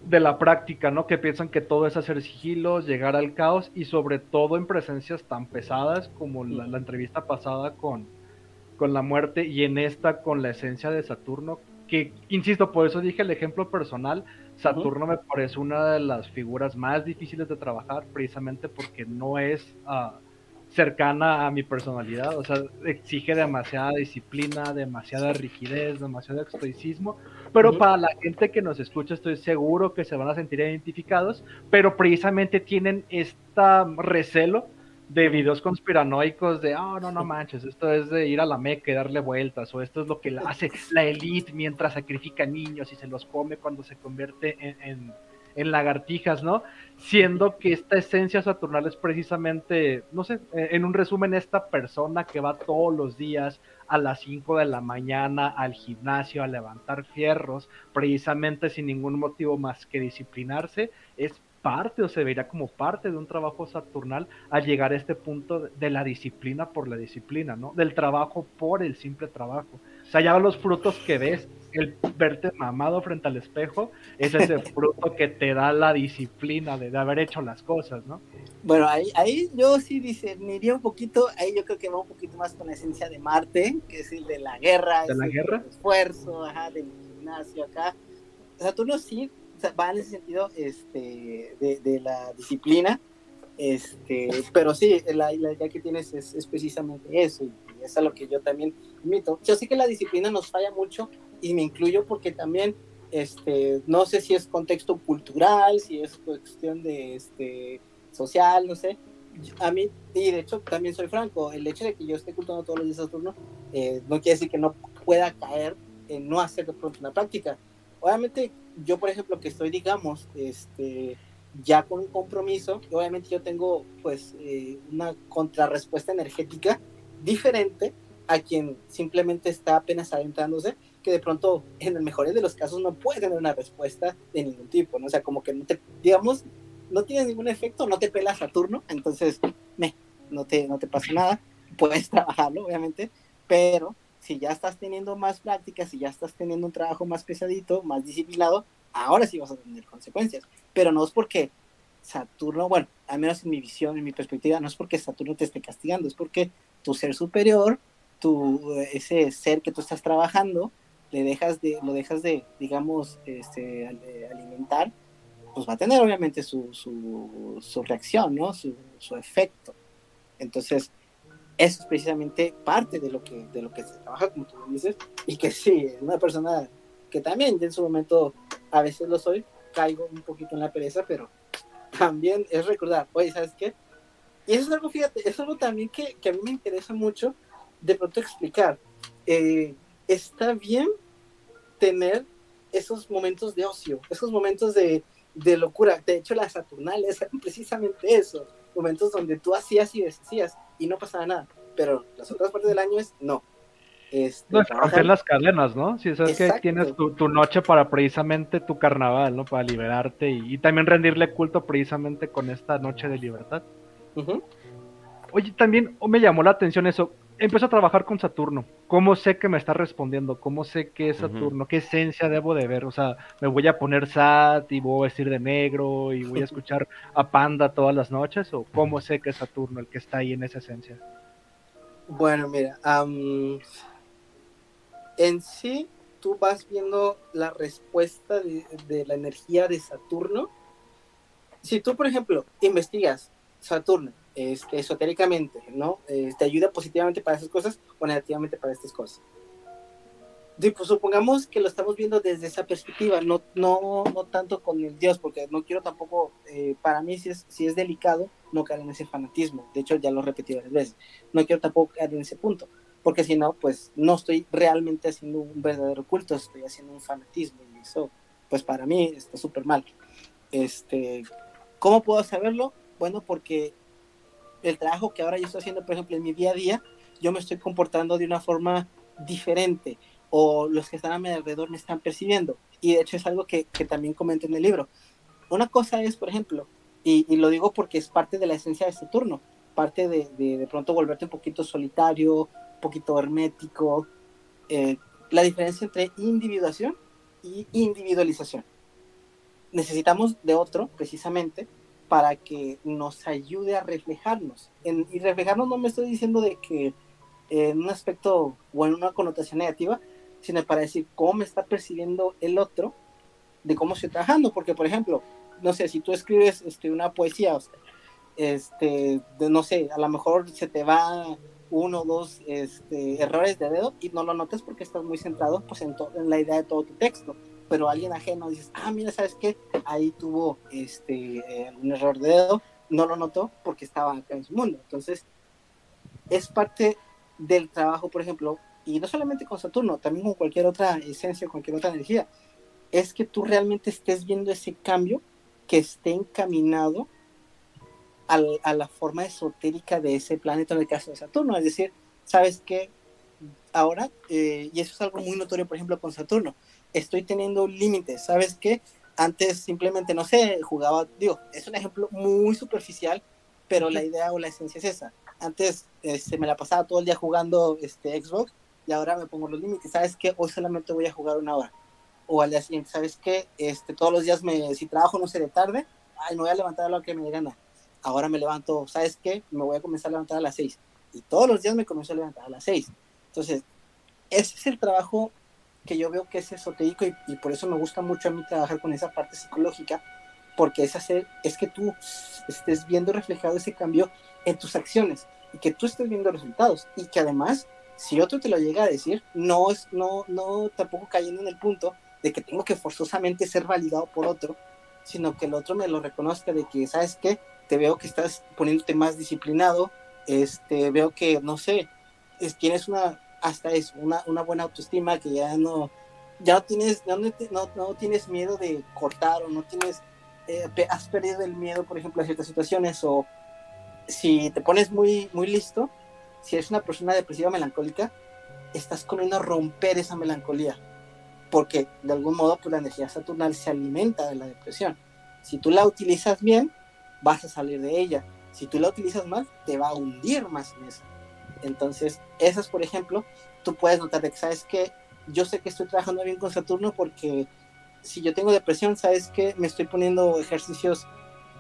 Speaker 6: de la práctica, ¿no? Que piensan que todo es hacer sigilos, llegar al caos y sobre todo en presencias tan pesadas como la, entrevista pasada con, con la muerte y en esta con la esencia de Saturno, que, insisto, por eso dije el ejemplo personal, Saturno me parece una de las figuras más difíciles de trabajar precisamente porque no es... Uh, cercana a mi personalidad, o sea, exige demasiada disciplina, demasiada rigidez, demasiado estoicismo, pero para la gente que nos escucha estoy seguro que se van a sentir identificados, pero precisamente tienen este recelo de videos conspiranoicos de, oh, no, no manches, esto es de ir a la Meca y darle vueltas, o esto es lo que hace la élite mientras sacrifica niños y se los come cuando se convierte en, en, lagartijas, ¿no? Siendo que esta esencia saturnal es precisamente, no sé, en un resumen, esta persona que va todos los días a las 5 de la mañana al gimnasio a levantar fierros, precisamente sin ningún motivo más que disciplinarse, es parte o se vería como parte de un trabajo saturnal al llegar a este punto de la disciplina por la disciplina, ¿no? Del trabajo por el simple trabajo. O sea, ya los frutos que ves, el verte mamado frente al espejo, es ese fruto que te da la disciplina de, haber hecho las cosas, ¿no?
Speaker 7: Bueno, ahí, ahí yo sí discerniría un poquito, ahí yo creo que va un poquito más con la esencia de Marte, que es el de la guerra,
Speaker 6: de la guerra,
Speaker 7: del esfuerzo, ajá, del gimnasio acá. Saturno sí va en ese sentido este, de, la disciplina, este, pero sí, la, idea que tienes es, precisamente eso, y es a lo que yo también invito. Yo sé que la disciplina nos falla mucho, y me incluyo porque también, este, no sé si es contexto cultural, si es cuestión de, este, social, no sé, a mí, y de hecho también soy franco, el hecho de que yo esté cultando todos los días Saturno, eh, no quiere decir que no pueda caer en no hacer de pronto una práctica. Obviamente yo, por ejemplo, que estoy, digamos, este, ya con un compromiso, obviamente yo tengo pues eh, una contrarrespuesta energética diferente a quien simplemente está apenas adentrándose, que de pronto, en el mejor de los casos, no puede tener una respuesta de ningún tipo, ¿no? O sea, como que no te, digamos, no tiene ningún efecto, no te pela Saturno, entonces, no, te, no te pasa nada, puedes trabajarlo, obviamente, pero si ya estás teniendo más prácticas, si ya estás teniendo un trabajo más pesadito, más disciplinado, ahora sí vas a tener consecuencias. Pero no es porque Saturno, bueno, al menos en mi visión, en mi perspectiva, no es porque Saturno te esté castigando, es porque tu ser superior, tu, ese ser que tú estás trabajando, le dejas de, lo dejas de, digamos, este, alimentar, pues va a tener obviamente su, su, su reacción, ¿no? Su, su efecto. Entonces, eso es precisamente parte de lo que, de lo que se trabaja, como tú dices, y que sí, una persona que también en su momento a veces lo soy, caigo un poquito en la pereza, pero también es recordar, oye, ¿sabes qué? Y eso es algo, fíjate, es algo también que, que a mí me interesa mucho de pronto explicar. Eh, está bien tener esos momentos de ocio, esos momentos de, de locura. De hecho, las Saturnales eran precisamente eso, momentos donde tú hacías y deshacías y no pasaba nada. Pero las otras partes del año es no.
Speaker 6: Este, no, es romper las cadenas, ¿no? Si sabes que tienes tu, noche para precisamente tu carnaval, ¿no? Para liberarte y, también rendirle culto precisamente con esta noche de libertad. Oye, también me llamó la atención eso. Empiezo a trabajar con Saturno. ¿Cómo sé que me está respondiendo? ¿Cómo sé que es Saturno? ¿Qué esencia debo de ver? O sea, me voy a poner Sat y voy a vestir de negro y voy a escuchar a Panda todas las noches. ¿O cómo sé que es Saturno el que está ahí en esa esencia?
Speaker 7: Bueno, mira, en sí tú vas viendo la respuesta de, la energía de Saturno. Si tú, por ejemplo, investigas Saturno este, esotéricamente, ¿no? Eh, te ayuda positivamente para esas cosas o negativamente para estas cosas. pues supongamos que lo estamos viendo desde esa perspectiva, no, no, no tanto con el Dios, porque no quiero tampoco, eh, para mí si es, si es delicado no caer en ese fanatismo, de hecho ya lo he repetido varias veces, no quiero tampoco caer en ese punto, porque si no, pues no estoy realmente haciendo un verdadero culto, estoy haciendo un fanatismo y eso, pues para mí está súper mal. Este, ¿Cómo puedo saberlo? Bueno, porque el trabajo que ahora yo estoy haciendo, por ejemplo, en mi día a día, yo me estoy comportando de una forma diferente o los que están a mi alrededor me están percibiendo. Y de hecho es algo que, que también comento en el libro. Una cosa es, por ejemplo, y, lo digo porque es parte de la esencia de este turno, parte de, de, de pronto volverte un poquito solitario, poquito hermético. Eh, la diferencia entre individuación y individualización. Necesitamos de otro, precisamente, para que nos ayude a reflejarnos. y reflejarnos no me estoy diciendo de que en un aspecto o en una connotación negativa, sino para decir cómo me está percibiendo el otro, de cómo estoy trabajando. Porque, por ejemplo, no sé, si tú escribes este, una poesía, este, no sé, a lo mejor se te va uno o dos este, errores de dedo y no lo notas porque estás muy centrado pues, en, en la idea de todo tu texto. Pero alguien ajeno dices, ah, mira, ¿sabes qué? Ahí tuvo este, un error de dedo, no lo notó porque estaba acá en su mundo. Entonces, es parte del trabajo, por ejemplo, y no solamente con Saturno, también con cualquier otra esencia, cualquier otra energía, es que tú realmente estés viendo ese cambio que esté encaminado a la forma esotérica de ese planeta en el caso de Saturno. Es decir, ¿sabes qué? Ahora, eh, y eso es algo muy notorio, por ejemplo, con Saturno, estoy teniendo límites, ¿sabes qué? Antes simplemente, no sé, jugaba, digo, es un ejemplo muy superficial, pero la idea o la esencia es esa. Antes este, me la pasaba todo el día jugando este, Xbox y ahora me pongo los límites. ¿Sabes qué? Hoy solamente voy a jugar una hora. O al día siguiente, ¿sabes qué? Este, todos los días, me, si trabajo, no sé, de tarde, ay, me voy a levantar a lo que me gana. Ahora me levanto, ¿sabes qué? Me voy a comenzar a levantar a las seis. Y todos los días me comienzo a levantar a las seis. Entonces, ese es el trabajo que yo veo que es esotérico y, por eso me gusta mucho a mí trabajar con esa parte psicológica, porque es hacer, es que tú estés viendo reflejado ese cambio en tus acciones y que tú estés viendo resultados y que además, si otro te lo llega a decir, no es, no, no tampoco cayendo en el punto de que tengo que forzosamente ser validado por otro, sino que el otro me lo reconozca de que, ¿sabes qué? Te veo que estás poniéndote más disciplinado, este, veo que, no sé, es, tienes una, hasta eso, una, una buena autoestima que ya no, ya no tienes, no, no, tienes miedo de cortar o no tienes, eh, has perdido el miedo, por ejemplo, a ciertas situaciones o si te pones muy, muy listo, si eres una persona depresiva melancólica, estás comiendo a romper esa melancolía, porque de algún modo pues, la energía saturnal se alimenta de la depresión. Si tú la utilizas bien, vas a salir de ella. Si tú la utilizas mal, te va a hundir más en eso. Entonces, esas, por ejemplo, tú puedes notar que, ¿sabes que Yo sé que estoy trabajando bien con Saturno porque si yo tengo depresión, ¿sabes que Me estoy poniendo ejercicios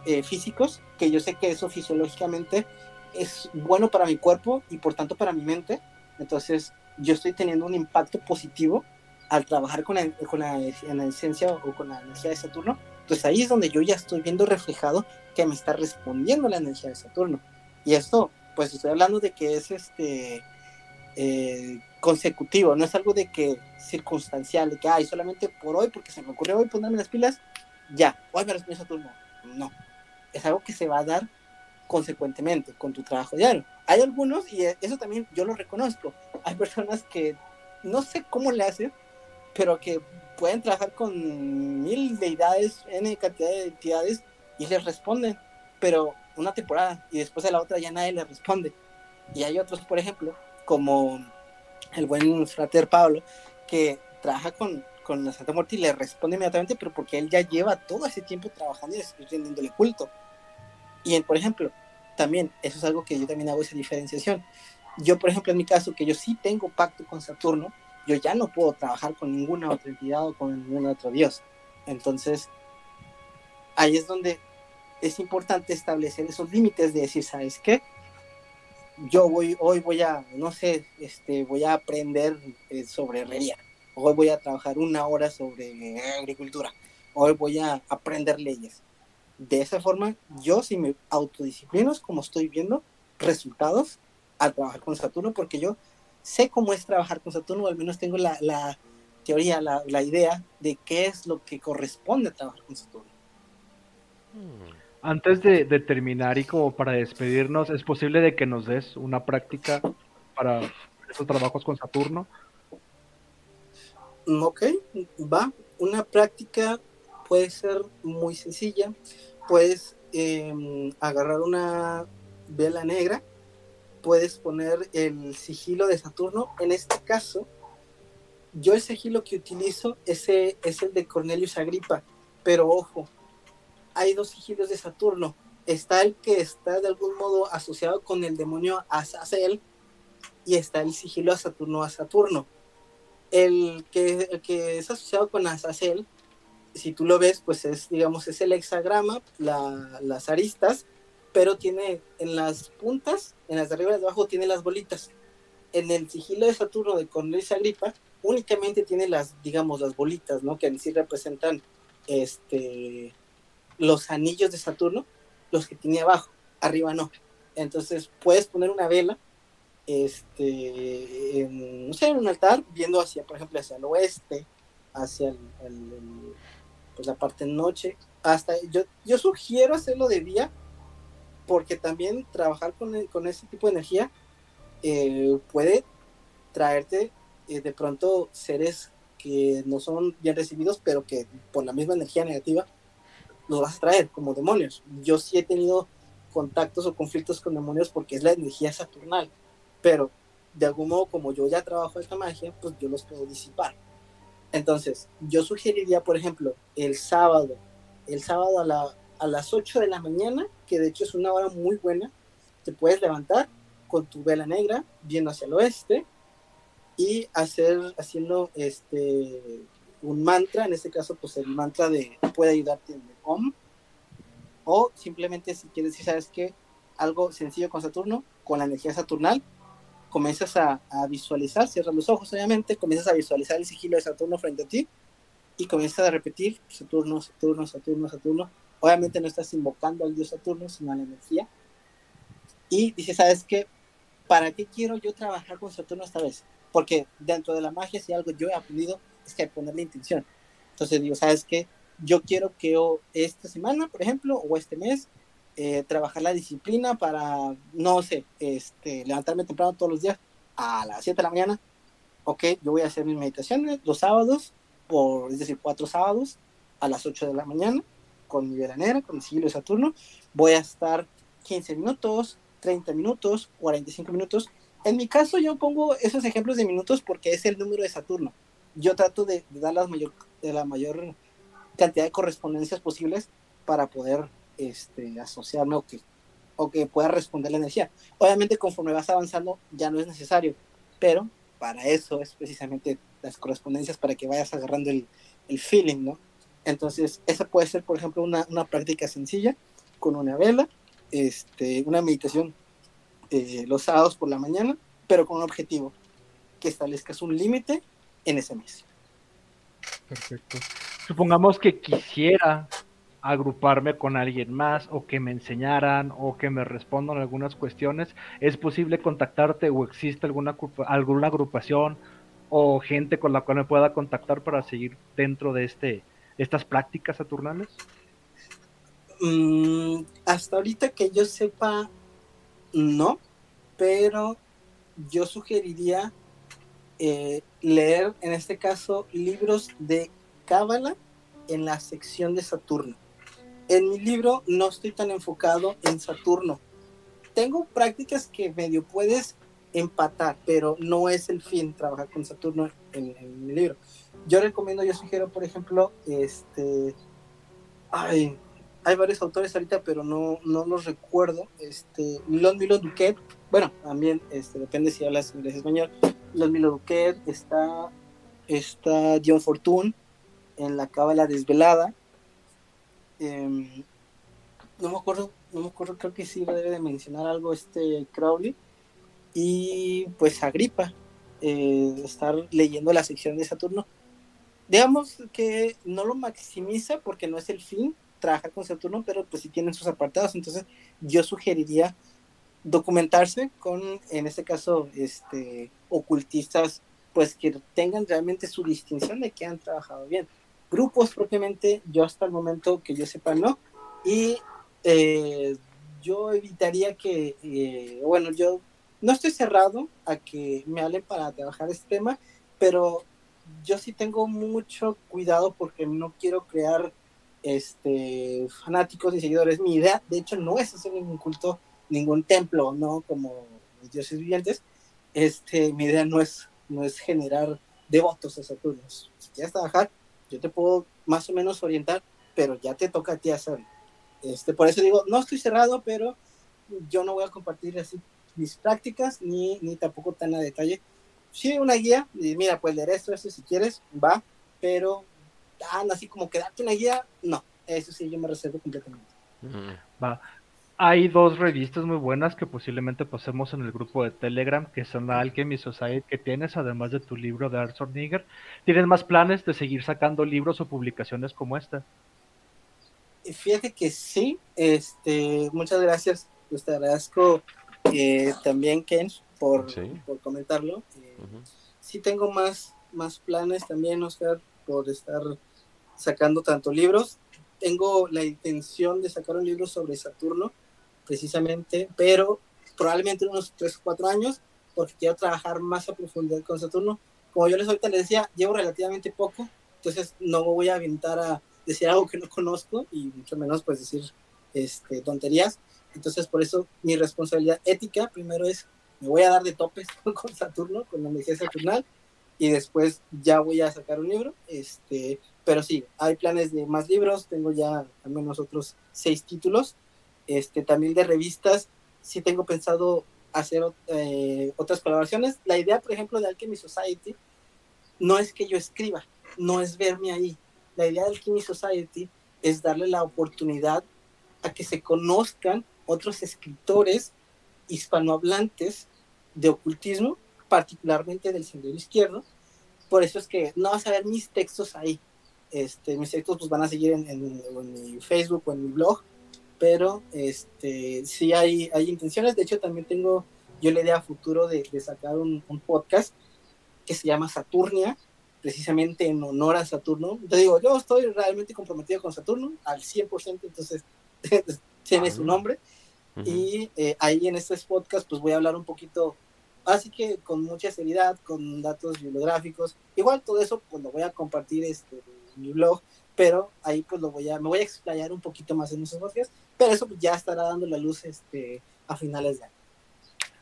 Speaker 7: eh, físicos, que yo sé que eso fisiológicamente es bueno para mi cuerpo y por tanto para mi mente. Entonces, yo estoy teniendo un impacto positivo al trabajar con, con la, en la esencia o con la energía de Saturno. Entonces, ahí es donde yo ya estoy viendo reflejado que me está respondiendo la energía de Saturno. Y esto, pues estoy hablando de que es este eh, consecutivo, no es algo de que circunstancial, de que, ay, solamente por hoy, porque se me ocurrió hoy ponerme las pilas, ya, hoy me responde Saturno. No, es algo que se va a dar consecuentemente con tu trabajo diario. Hay algunos, y eso también yo lo reconozco, hay personas que no sé cómo le hacen, pero que pueden trabajar con mil deidades, N cantidad de entidades, y les responden, pero una temporada, y después de la otra ya nadie les responde. Y hay otros, por ejemplo, como el buen frater Pablo, que trabaja con con la Santa Muerte y le responde inmediatamente, pero porque él ya lleva todo ese tiempo trabajando y rindiéndole culto. Y por ejemplo, también, eso es algo que yo también hago esa diferenciación. Yo, por ejemplo, en mi caso, que yo sí tengo pacto con Saturno, yo ya no puedo trabajar con ninguna otra entidad o con ningún otro dios. Entonces, ahí es donde es importante establecer esos límites de decir, ¿sabes qué? Yo voy, hoy voy a, no sé, este, voy a aprender eh, sobre herrería hoy voy a trabajar una hora sobre agricultura, hoy voy a aprender leyes. De esa forma, yo si me autodisciplino como estoy viendo resultados al trabajar con Saturno, porque yo sé cómo es trabajar con Saturno, o al menos tengo la, la teoría, la, la, idea de qué es lo que corresponde a trabajar con Saturno.
Speaker 6: Hmm. Antes de, terminar y como para despedirnos, ¿es posible de que nos des una práctica para esos trabajos con Saturno?
Speaker 7: Ok, va. Una práctica puede ser muy sencilla. Puedes em, agarrar una vela negra, puedes poner el sigilo de Saturno. En este caso, yo el sigilo que utilizo ese es el de Cornelius Agripa, pero ojo, hay dos sigilos de Saturno. Está el que está de algún modo asociado con el demonio Azazel y está el sigilo a Saturno a Saturno el que, que es asociado con Azazel, si tú lo ves, pues es, digamos, es el hexagrama, las aristas, pero tiene en las puntas, en las de arriba y de abajo, tiene las bolitas. En el sigilo de Saturno de Cornelis Agripa, únicamente tiene las, digamos, las bolitas, ¿no? Que sí representan este, los anillos de Saturno, los que tiene abajo, arriba no. Entonces puedes poner una vela este, en, no sé, en un altar, viendo hacia, por ejemplo, hacia el oeste, hacia el, pues la parte noche, hasta, yo, yo sugiero hacerlo de día, porque también trabajar con, con ese tipo de energía eh, puede traerte eh, de pronto seres que no son bien recibidos, pero que por la misma energía negativa los vas a traer como demonios. Yo sí he tenido contactos o conflictos con demonios porque es la energía saturnal, pero de algún modo como yo ya trabajo esta magia, pues yo los puedo disipar. Entonces, yo sugeriría, por ejemplo, el sábado, el sábado a, la, a las 8 de la mañana, que de hecho es una hora muy buena, te puedes levantar con tu vela negra, viendo hacia el oeste, y hacer, haciendo este, un mantra, en este caso, pues el mantra de puede ayudarte en o simplemente si quieres decir, ¿sabes qué? Algo sencillo con Saturno, con la energía saturnal, comienzas a, visualizar, cierras los ojos obviamente, comienzas a visualizar el sigilo de Saturno frente a ti y comienzas a repetir Saturno, Saturno, Saturno, Saturno. Obviamente no estás invocando al dios Saturno, sino a la energía. Y dices, ¿sabes qué? ¿Para qué quiero yo trabajar con Saturno esta vez? Porque dentro de la magia, si algo yo he aprendido, es que hay que ponerle intención. Entonces digo, ¿sabes qué? Yo quiero que esta semana, por ejemplo, o este mes, eh, trabajar la disciplina para, no sé, este, levantarme temprano todos los días a las 7 de la mañana. Ok, yo voy a hacer mis meditaciones los sábados, por, es decir, cuatro sábados a las 8 de la mañana, con mi veranera, con el siglo de Saturno. Voy a estar 15 minutos, 30 minutos, 45 minutos. En mi caso, yo pongo esos ejemplos de minutos porque es el número de Saturno. Yo trato de, dar las mayor, de la mayor cantidad de correspondencias posibles para poder este, asociarme o que, o que pueda responder la energía. Obviamente conforme vas avanzando ya no es necesario, pero para eso es precisamente las correspondencias para que vayas agarrando el, el feeling, ¿no? Entonces, esa puede ser, por ejemplo, una, una práctica sencilla con una vela, este, una meditación eh, los sábados por la mañana, pero con un objetivo, que establezcas un límite en ese mes.
Speaker 6: Perfecto. Supongamos que quisiera agruparme con alguien más o que me enseñaran o que me respondan algunas cuestiones, ¿es posible contactarte o existe alguna, alguna agrupación o gente con la cual me pueda contactar para seguir dentro de este estas prácticas saturnales?
Speaker 7: Mm, hasta ahorita que yo sepa, no, pero yo sugeriría eh, leer, en este caso, libros de Cábala en la sección de Saturno en mi libro no estoy tan enfocado en Saturno. Tengo prácticas que medio puedes empatar, pero no es el fin trabajar con Saturno en, mi libro. Yo recomiendo, yo sugiero, por ejemplo, este, ay, hay varios autores ahorita, pero no, no los recuerdo. Este, Milon Milo Duquet, bueno, también este, depende si hablas inglés español. Milon Milo Duquet, está, está John Fortune en la Cábala Desvelada Em, no me acuerdo, no me acuerdo, creo que sí debe de mencionar algo este Crowley. Y pues Agripa, eh, estar leyendo la sección de Saturno. Digamos que no lo maximiza porque no es el fin trabajar con Saturno, pero pues sí tienen sus apartados. Entonces yo sugeriría documentarse con, en este caso, este, ocultistas, pues que tengan realmente su distinción de que han trabajado bien grupos propiamente, yo hasta el momento que yo sepa no. Y eh, yo evitaría que, eh, bueno, yo no estoy cerrado a que me hablen para trabajar este tema, pero yo sí tengo mucho cuidado porque no quiero crear este fanáticos y seguidores. Mi idea, de hecho, no es hacer ningún culto, ningún templo, no como los dioses vivientes. Este, mi idea no es, no es generar devotos a Saturno. Si quieres trabajar, yo te puedo más o menos orientar, pero ya te toca a ti hacerlo. Este, por eso digo, no estoy cerrado, pero yo no voy a compartir así mis prácticas ni, ni tampoco tan a detalle. Sí, una guía, y mira, puedes leer esto, esto si quieres, va, pero tan así como que darte una guía, no, eso sí, yo me reservo completamente.
Speaker 6: Va, hay dos revistas muy buenas que posiblemente pasemos en el grupo de Telegram, que son la Alchemy Society que tienes, además de tu libro de Arthur Nigger. ¿Tienes más planes de seguir sacando libros o publicaciones como esta?
Speaker 7: Fíjate que sí, este, muchas gracias, pues te agradezco eh, también, Ken, por, por comentarlo. Eh, sí tengo más, más planes también, Oscar, por estar sacando tanto libros. Tengo la intención de sacar un libro sobre Saturno, precisamente, pero probablemente unos 3 o 4 años, porque quiero trabajar más a profundidad con Saturno. Como yo les ahorita les decía, llevo relativamente poco, entonces no voy a aventar a decir algo que no conozco y mucho menos pues decir este, tonterías. Entonces por eso mi responsabilidad ética primero es, me voy a dar de topes con Saturno, con la energía saturnal, y después ya voy a sacar un libro. Este, pero sí, hay planes de más libros, tengo ya al menos otros seis títulos. Este, también de revistas, sí tengo pensado hacer eh, otras colaboraciones. La idea, por ejemplo, de Alchemy Society no es que yo escriba, no es verme ahí. La idea de Alchemy Society es darle la oportunidad a que se conozcan otros escritores hispanohablantes de ocultismo, particularmente del sendero izquierdo. Por eso es que no vas a ver mis textos ahí. Este, mis textos pues, van a seguir en, en mi Facebook o en mi blog, pero este, sí hay, hay intenciones. De hecho, también tengo yo la idea futuro de, de sacar un, un, podcast que se llama Saturnia, precisamente en honor a Saturno. Te digo, yo estoy realmente comprometido con Saturno al 100%, entonces tiene su nombre. Uh -huh. Y eh, ahí en estos podcasts pues voy a hablar un poquito, así que con mucha seriedad, con datos bibliográficos. Igual todo eso pues lo voy a compartir este, en mi blog, pero ahí pues lo voy a, me voy a explayar un poquito más en esos podcasts pero eso ya estará dando la luz este, a finales de año.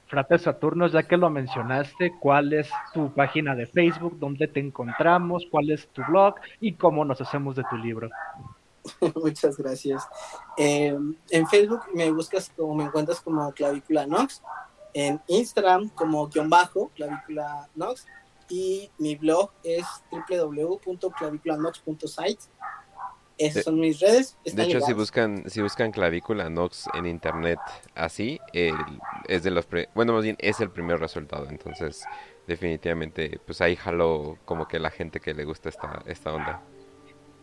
Speaker 6: Frate Saturno, ya que lo mencionaste, ¿cuál es tu página de Facebook? ¿Dónde te encontramos? ¿Cuál es tu blog? ¿Y cómo nos hacemos de tu libro?
Speaker 7: Muchas gracias. Eh, en Facebook me buscas como me encuentras como Clavícula Nox, en Instagram como guion bajo Clavícula Nox y mi blog es www.claviculanox.site esas son mis redes.
Speaker 5: De hecho, si buscan, si buscan clavícula Nox en internet así, el, es de los, pre, bueno, más bien es el primer resultado. Entonces, definitivamente, pues ahí jaló como que la gente que le gusta esta, esta onda.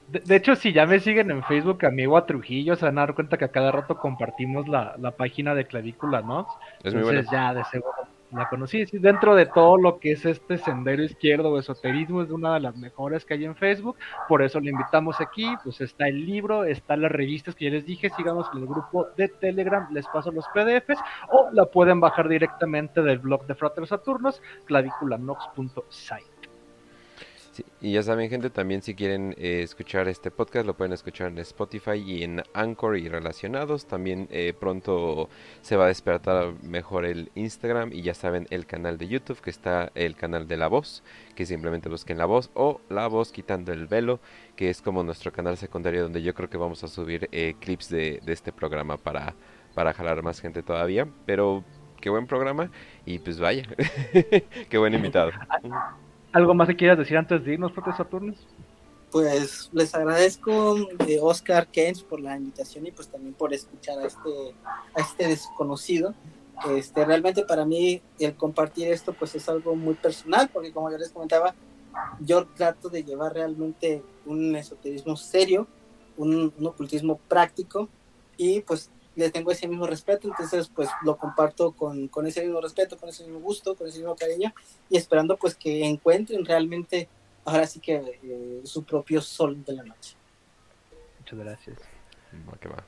Speaker 6: De, de, hecho, si ya me siguen en Facebook, amigo a Trujillo, se van a dar cuenta que a cada rato compartimos la, la página de clavícula Nox.
Speaker 5: Es
Speaker 6: Entonces,
Speaker 5: muy bueno.
Speaker 6: ya de seguro la conocí. Sí, dentro de todo lo que es este sendero izquierdo o esoterismo, es una de las mejores que hay en Facebook. Por eso le invitamos aquí. Pues está el libro, están las revistas que ya les dije. Sigamos en el grupo de Telegram, les paso los PDFs o la pueden bajar directamente del blog de Frater Saturnos, claviculanox.site.
Speaker 5: Y ya saben, gente, también si quieren eh, escuchar este podcast, lo pueden escuchar en Spotify y en Anchor y relacionados. También eh, pronto se va a despertar mejor el Instagram y ya saben, el canal de YouTube, que está el canal de La Voz, que simplemente busquen La Voz o La Voz quitando el velo, que es como nuestro canal secundario donde yo creo que vamos a subir eh, clips de, de este programa para, para jalar más gente todavía. Pero qué buen programa y pues vaya, qué buen invitado.
Speaker 6: ¿Algo más que quieras decir antes de irnos, Prote Saturnos?
Speaker 7: Pues les agradezco de Oscar Kench por la invitación y pues también por escuchar a este, a este desconocido. Este, realmente para mí el compartir esto pues es algo muy personal porque como yo les comentaba, yo trato de llevar realmente un esoterismo serio, un, un ocultismo práctico y pues le tengo ese mismo respeto, entonces pues lo comparto con, con, ese mismo respeto, con ese mismo gusto, con ese mismo cariño y esperando pues que encuentren realmente ahora sí que eh, su propio sol de la noche.
Speaker 6: Muchas gracias.
Speaker 5: Va que va.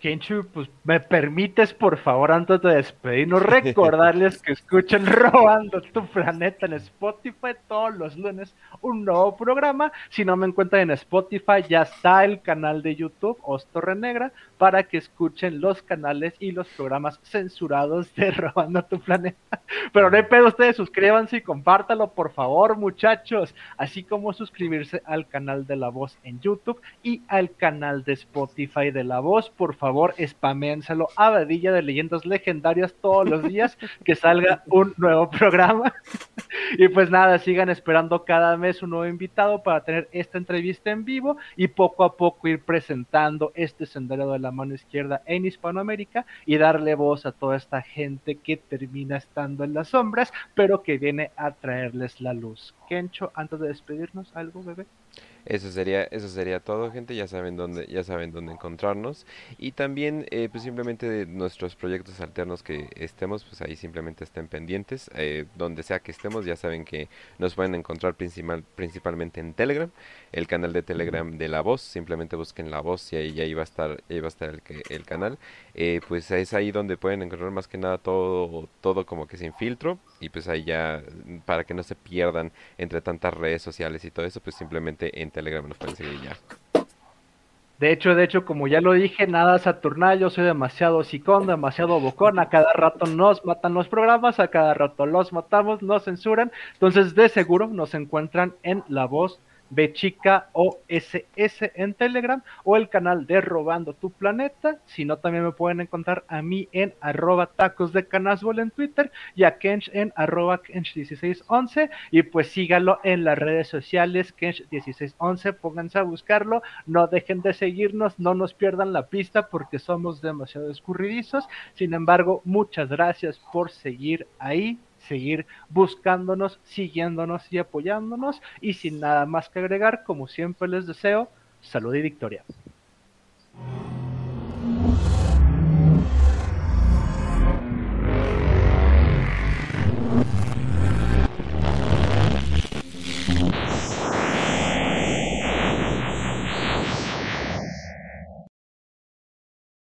Speaker 6: Kenchu, pues me permites por favor antes de despedirnos recordarles que escuchen Robando tu Planeta en Spotify todos los lunes un nuevo programa. Si no me encuentran en Spotify ya está el canal de YouTube Ostorre Negra para que escuchen los canales y los programas censurados de Robando tu Planeta. Pero no hay pedo, ustedes suscríbanse y compártalo por favor muchachos, así como suscribirse al canal de La Voz en YouTube y al canal de Spotify de La Voz, por favor favor, spaménselo a Vadilla de Leyendas Legendarias todos los días que salga un nuevo programa. y pues nada, sigan esperando cada mes un nuevo invitado para tener esta entrevista en vivo y poco a poco ir presentando este sendero de la mano izquierda en Hispanoamérica y darle voz a toda esta gente que termina estando en las sombras, pero que viene a traerles la luz. Kencho, antes de despedirnos, ¿algo, bebé?
Speaker 5: Eso sería, eso sería todo, gente. Ya saben dónde, ya saben dónde encontrarnos. Y también, eh, pues simplemente de nuestros proyectos alternos que estemos, pues ahí simplemente estén pendientes. Eh, donde sea que estemos, ya saben que nos pueden encontrar principal, principalmente en Telegram, el canal de Telegram de La Voz. Simplemente busquen La Voz y ahí, ahí va a estar, ahí va a estar el, el canal. Eh, pues es ahí donde pueden encontrar más que nada todo, todo como que sin filtro. Y pues ahí ya, para que no se pierdan entre tantas redes sociales y todo eso, pues simplemente en Telegram nos pueden seguir ya.
Speaker 6: De hecho, de hecho, como ya lo dije, nada Saturnal, yo soy demasiado sicón, demasiado bocón, a cada rato nos matan los programas, a cada rato los matamos, nos censuran, entonces de seguro nos encuentran en La Voz Bechica o SS en Telegram o el canal de Robando tu Planeta. Si no, también me pueden encontrar a mí en arroba tacos de canasbol en Twitter y a Kench en arroba Kench1611. Y pues síganlo en las redes sociales, Kench1611. Pónganse a buscarlo. No dejen de seguirnos, no nos pierdan la pista porque somos demasiado escurridizos. Sin embargo, muchas gracias por seguir ahí seguir buscándonos, siguiéndonos y apoyándonos. Y sin nada más que agregar, como siempre les deseo, salud y victoria.